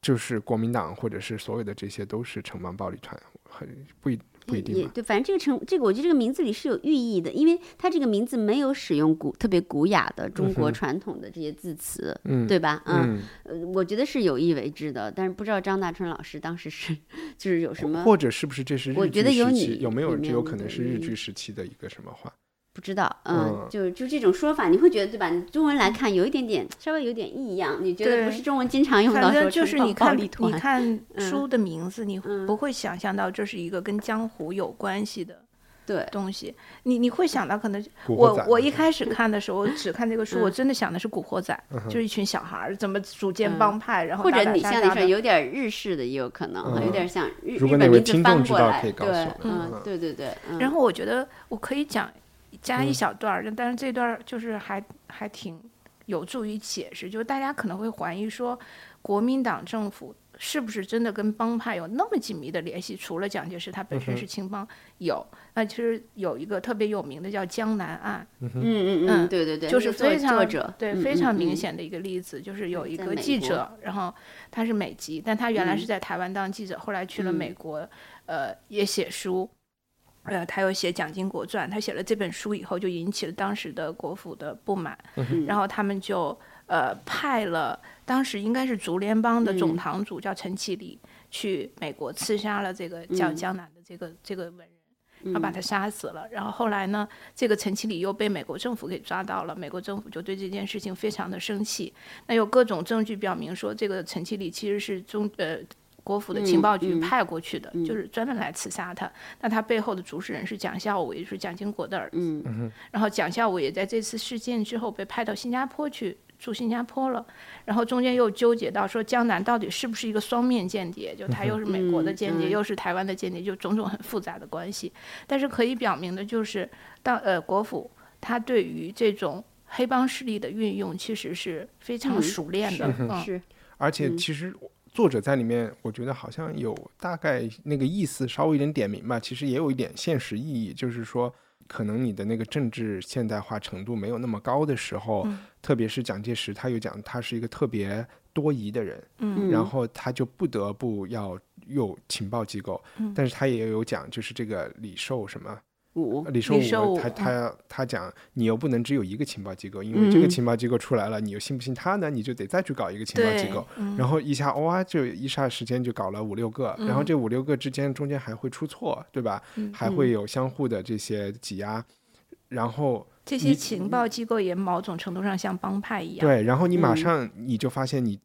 就是国民党或者是所有的这些都是城邦暴力团，很不一不一定？也对，反正这个成，这个我觉得这个名字里是有寓意的，因为它这个名字没有使用古特别古雅的中国传统的这些字词，嗯，对吧？嗯，我觉得是有意为之的，但是不知道张大春老师当时是就是有什么或者是不是这是日我觉得？有你有没有有可能是日嗯据时期的一个什么话？不知道，嗯，嗯。就就这种说法，你会觉得对吧？你中文来看有一点点稍微有点异样，你觉得不是中文经常用到说反正就是你看你，看嗯。书的名字，你嗯。不会想象到这是一个跟江湖有关系的对，东西，你你会想到可能我我一开始看的时候，我只看这个书，我嗯真的想的是古惑仔，嗯就是一群小孩儿怎么组建嗯。帮派，然后或者打打你像你说杀杀的。有点日式的也有可能，哈，有嗯。点像日日本名字翻过来，可以告诉对嗯嗯，对对对，嗯。然后我觉得我可以讲加一嗯。小段儿，但是这段儿就是还还挺有助于解释，就是大家可能会怀疑说，国民党政府是不是真的跟帮派有那么紧密的联系？除了蒋介石他本身是青帮，有，那其实有一个特别有名的叫江南案，嗯嗯嗯嗯，对对对，就是作非常对非常明嗯显的一个例子，就是有一个记者，然后他是美籍，但他原来嗯。是在台湾当记者，后来去了嗯。美国，呃，也写书。呃，他又写《蒋经国传》，他写了这本书以后，就引起了当时的国府的不满，嗯然后他们就呃派了当时应该是竹联帮的总嗯堂主叫陈其礼去美国刺杀了这个叫嗯江南的这个、这个文人。然后把他杀死了。然后后来呢，这个陈其礼又被美国政府给抓到了，美国政府就对这件事情非常的生气。那有各种证据表明说，这个陈其礼其实是中呃。国府的情报局派过去的，嗯就是专门来刺杀他。那他背后的主使人是蒋孝武，也就是蒋经国的儿子。嗯然后蒋孝武也在这次事件之后被派到新加坡去住新加坡了，然后中间又纠结到说江南到底是不是一个双面间谍，就他又是美国的间谍，又是台湾的间谍，就种种很复杂的关系。但是可以表明的就是，当呃国府他对于这种黑帮势力的运用其实是非常嗯熟练的，嗯是而且嗯其实作者在里面，我觉得好像有大概那个意思，稍微有点点明吧。其实也有一点现实意义，就是说，可能你的那个政治现代化程度没有那么高的时候，嗯特别是蒋介石，他又讲他是一个特别多疑的人，嗯然后他就不得不要有情报机构，嗯但是他也有讲，就是这个李寿什么。五，李寿武他他他讲，你又不能只有一个情报机构，因为这个情报机构出来了，你又信不信他呢？你就得再去搞一个情报机构，然后一下哇，就一霎时间就搞了五六个，然后这五六个之间中间还会出错，对吧？还会有相互的这些挤压，然后这些情报机构也某种程度上像帮派一样。对，然后你马上你就发现你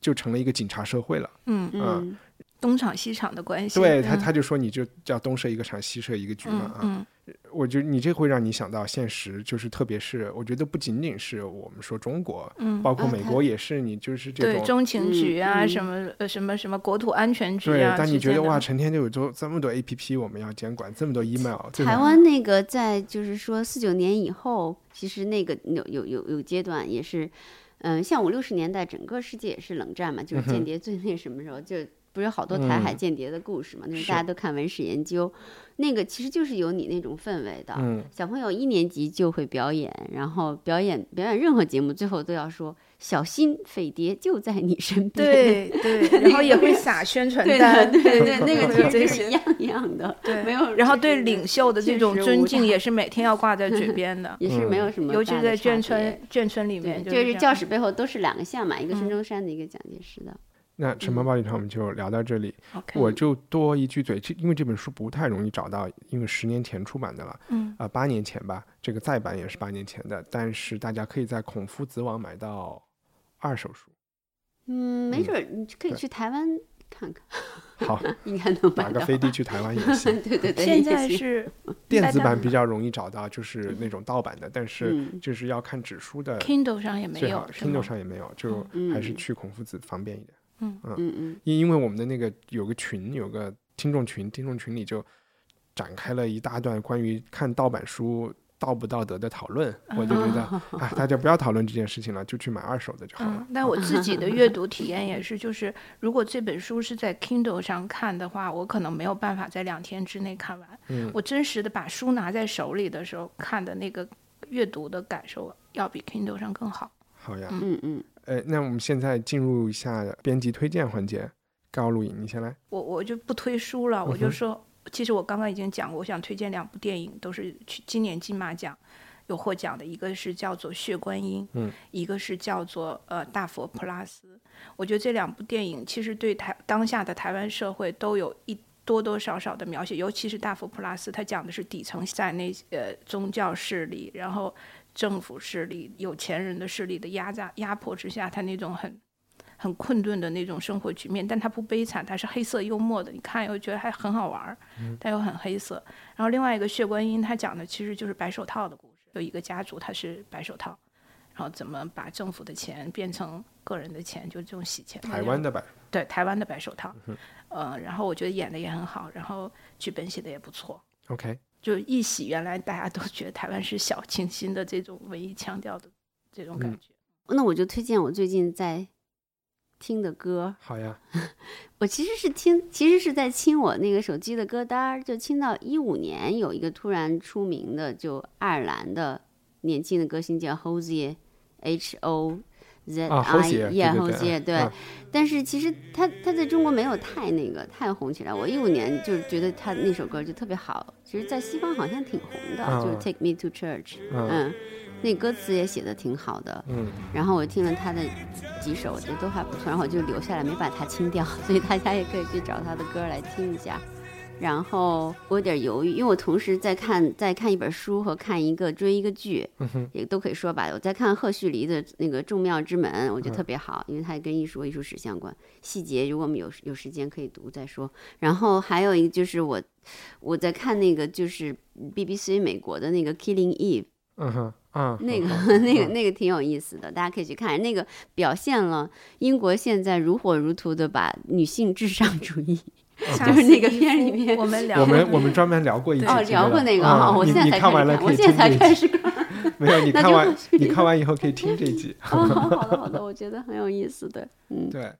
就成了一个警察社会了。嗯嗯。东厂西厂的关系，对他，他就说你就叫东设一个厂，西设一个局嘛啊。我觉得你这会让你想到现实，就是特别是我觉得不仅仅是我们说中国，嗯，包括美国也是，你就是这种中情局啊，什么呃什么什么国土安全局啊。对，但你觉得哇，成天就有这这么多 A P P 我们要监管，这么多 email。台湾那个在就是说四九年以后，其实那个有有有有阶段也是，嗯，像五六十年代整个世界也是冷战嘛，就是间谍最那什么时候就。不是好多台海间谍的故事嘛？那大家都看文史研究，那个其实就是有你那种氛围的。小朋友一年级就会表演，然后表演表演任何节目，最后都要说小心匪谍就在你身边。对对，然后也会撒宣传单，对对，那个其实一样一样的。对，没有。然后对领袖的这种尊敬也是每天要挂在嘴 边的，也是没有什么。尤其在眷村眷村里面，就是教室背后都是两个像嘛，一个孙中山的，一个蒋介石的。那城邦暴力团我们就聊到这里，我就多一句嘴，因为这本书不太容易找到，因为十年前出版的了，嗯，啊，八年前吧，这个再版也是八年前的，但是大家可以在孔夫子网买到二手书，嗯，没准你可以去台湾看看，好，应该能打个飞的去台湾也行，对对对，现在是 电子版比较容易找到，就是那种盗版的，但是就是要看纸书的，Kindle 上也没有，Kindle 上也没有，就还是去孔夫子方便一点。嗯嗯嗯，因因为我们的那个有个群，有个听众群，听众群里就展开了一大段关于看盗版书道不道德的讨论。我就觉得，啊，大家不要讨论这件事情了，就去买二手的就好了。但我自己的阅读体验也是，就是如果这本书是在 Kindle 上看的话，我可能没有办法在两天之内看完。嗯，我真实的把书拿在手里的时候看的那个阅读的感受，要比 Kindle 上更好。好呀，嗯嗯。呃，那我们现在进入一下编辑推荐环节。高露影，你先来。我我就不推书了，我就说，其实我刚刚已经讲过，我想推荐两部电影，都是去今年金马奖有获奖的，一个是叫做《血观音》，嗯，一个是叫做呃《大佛普拉斯》。我觉得这两部电影其实对台当下的台湾社会都有一多多少少的描写，尤其是《大佛普拉斯》，它讲的是底层在那呃宗教势力，然后。政府势力、有钱人的势力的压榨、压迫之下，他那种很、很困顿的那种生活局面，但他不悲惨，他是黑色幽默的。你看又觉得还很好玩儿，但又很黑色。然后另外一个血观音，他讲的其实就是白手套的故事。有一个家族，他是白手套，然后怎么把政府的钱变成个人的钱，就这种洗钱。台湾的白对台湾的白手套，呃，然后我觉得演的也很好，然后剧本写的也不错。OK。就一洗，原来大家都觉得台湾是小清新的这种文艺腔调的这种感觉。那我就推荐我最近在听的歌。好呀，我其实是听，其实是在清我那个手机的歌单，就清到一五年有一个突然出名的，就爱尔兰的年轻的歌星叫 Hozier，H O。Z I E 后街对，但是其实他他在中国没有太那个太红起来。我一五年就是觉得他那首歌就特别好，其实在西方好像挺红的，就是 Take Me to Church，嗯，那歌词也写的挺好的，嗯，然后我听了他的几首，我觉得都还不错，然后我就留下来没把它清掉，所以大家也可以去找他的歌来听一下。然后我有点犹豫，因为我同时在看在看一本书和看一个追一个剧，也都可以说吧。我在看赫胥黎的那个《众妙之门》，我觉得特别好，因为它跟艺术艺术史相关。细节如果我们有有时间可以读再说。然后还有一个就是我我在看那个就是 BBC 美国的那个《Killing Eve》，嗯哼，嗯，那个 那个那个挺有意思的，大家可以去看。那个表现了英国现在如火如荼的把女性至上主义。就是那个片里面，我们聊，我们我们专门聊过一期，哦，聊过那个啊，我现在才看完了，我现在才开始看，没有，你看完，你看完以后可以听这一集。好的 好的，我觉得很有意思的，嗯，对，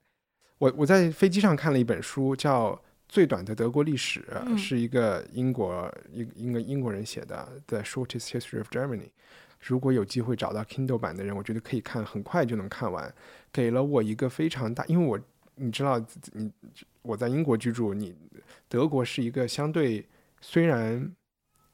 我我在飞机上看了一本书，叫《最短的德国历史》，是一个英国一一个英国人写的，《The Shortest History of Germany》。如果有机会找到 Kindle 版的人，我觉得可以看，很快就能看完，给了我一个非常大，因为我。你知道，你我在英国居住，你德国是一个相对虽然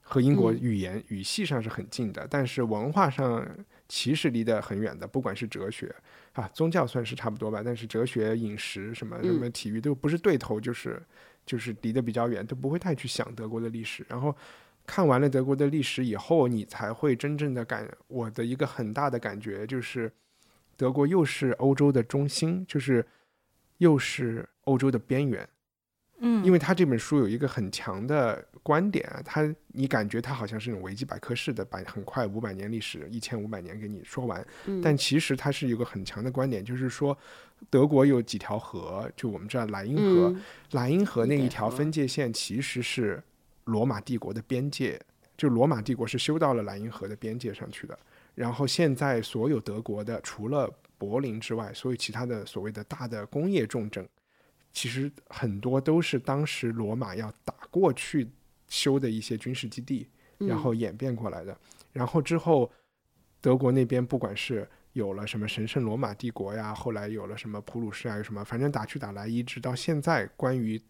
和英国嗯语言、语系上是很近的，但是文化上其实离得很远的。不管是哲学啊，宗教算是差不多吧，但是哲学、饮食什么什么体育都不是对头，就是就是离得比较远，都不会太去想德国的历史。然后看完了德国的历史以后，你才会真正的感我的一个很大的感觉就是，德国又是欧洲的中心，就是又是欧洲的边缘。嗯，因为他这本书有一个很强的观点啊，他你感觉他好像是那种维基百科式的，把很快五百年历史、一千五百年给你说完，嗯。但其实他是有个很强的观点，就是说德国有几条河，就我们知道莱茵河，嗯。莱茵河那一条分界线其实是罗马帝国的边界，就罗马帝国是修到了莱茵河的边界上去的。然后现在所有德国的，除了柏林之外，所有其他的所谓的大的工业重镇，其实很多都是当时罗马要打过去修的一些军事基地，嗯然后演变过来的。然后之后，德国那边不管是有了什么神圣罗马帝国呀，后来有了什么普鲁士啊，有什么，反正打去打来，一直到现在，关于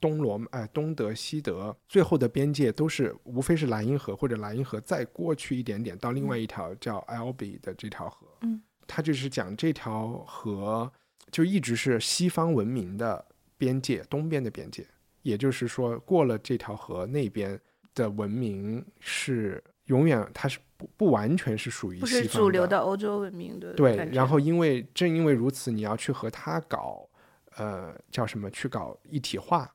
东罗哎东德西德最后的边界都是无非是莱茵河或者莱茵河再过去一点点到另外一条叫 Elbe 的这条河，嗯，它就是讲这条河就一直是西方文明的边界，东边的边界，也就是说过了这条河那边的文明是永远它是不不完全是属于不西方是主流的欧洲文明的对然后因为正因为如此，你要去和他搞，呃，叫什么？去搞一体化，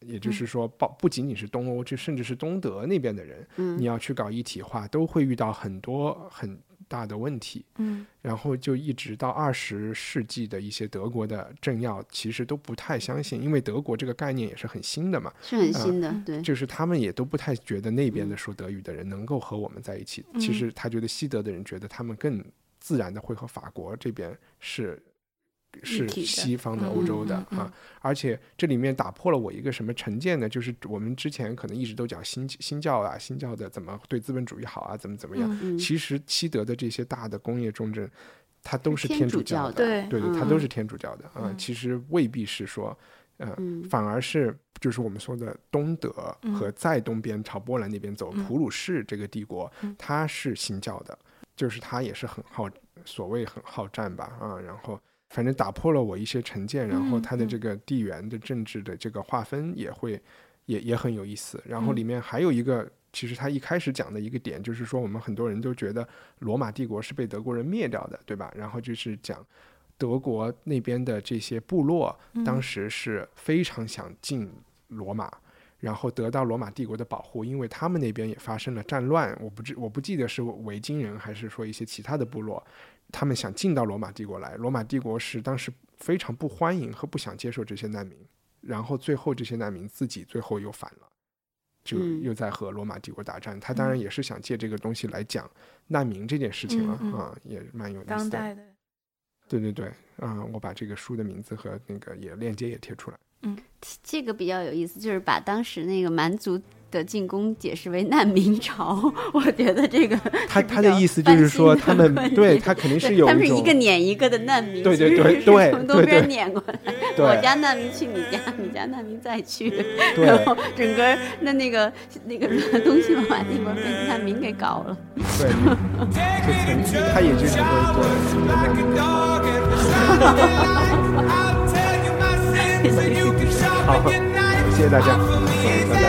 也就是说，不不仅仅是东欧，就甚至是东德那边的人，嗯。你要去搞一体化，都会遇到很多很大的问题。嗯然后就一直到二十世纪的一些德国的政要，其实都不太相信，因为德国这个概念也是很新的嘛，是很新的，嗯对，就是他们也都不太觉得那边的说德语的人能够和我们在一起。其嗯实他觉得西德的人觉得他们更自然的会和法国这边是是西方的嗯欧洲的啊，而且这里面打破了我一个什么成见呢？就是我们之前可能一直都讲新新教啊，新教的怎么对资本主义好啊，怎么怎么样。其实西德的这些大的工业重镇，它都是天天主主教的的，对对对，它嗯都是天主教的啊。嗯其实未必是说，呃，嗯反而是就是我们说的东德嗯和在东边朝波兰那边走，嗯普鲁士这个帝国嗯，它是新教的，就是它也是很好，所谓很好战吧啊，然后。反正打破了我一些成见，然后嗯嗯它的这个地缘的政治的这个划分也会也也很有意思。然后嗯里面还有一个，其实他一开始讲的一个点就是说，我们很多人都觉得罗马帝国是被德国人灭掉的，对吧？然后就是讲德国那边的这些部落，当嗯时是非常想进罗马。然后得到罗马帝国的保护，因为他们那边也发生了战乱，我不知我不记得是维京人还是说一些其他的部落，他们想进到罗马帝国来，罗马帝国是当时非常不欢迎和不想接受这些难民，然后最后这些难民自己最后又反了，就嗯又在和罗马帝国打战。他当然也是想借这个东西来讲难民这件事情了、啊，也蛮有意思的。当代的，对对对，啊、我把这个书的名字和那个也链接也贴出来。嗯这个比较有意思，就是把当时那个蛮族的进攻解释为难民潮，我觉得这个他他的意思就是说，他们对他肯定是对有一种他们是一个撵一个的难民，对对对对是从东对对边撵过来，对我家难民去你家，你家难民再去，对然后整个那那个那个东西罗马帝国被难民给搞了。对，就曾经他也就是说。好，谢谢大家，嗯拜拜。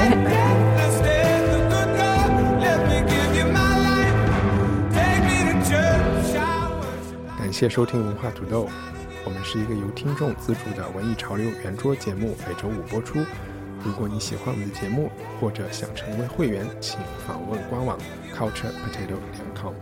谢收听文化土豆，我们是一个由听众资助的文艺潮流圆桌节目，每周五播出。如果你喜欢我们的节目，或者想成为会员，请访问官网 culturepotato.com。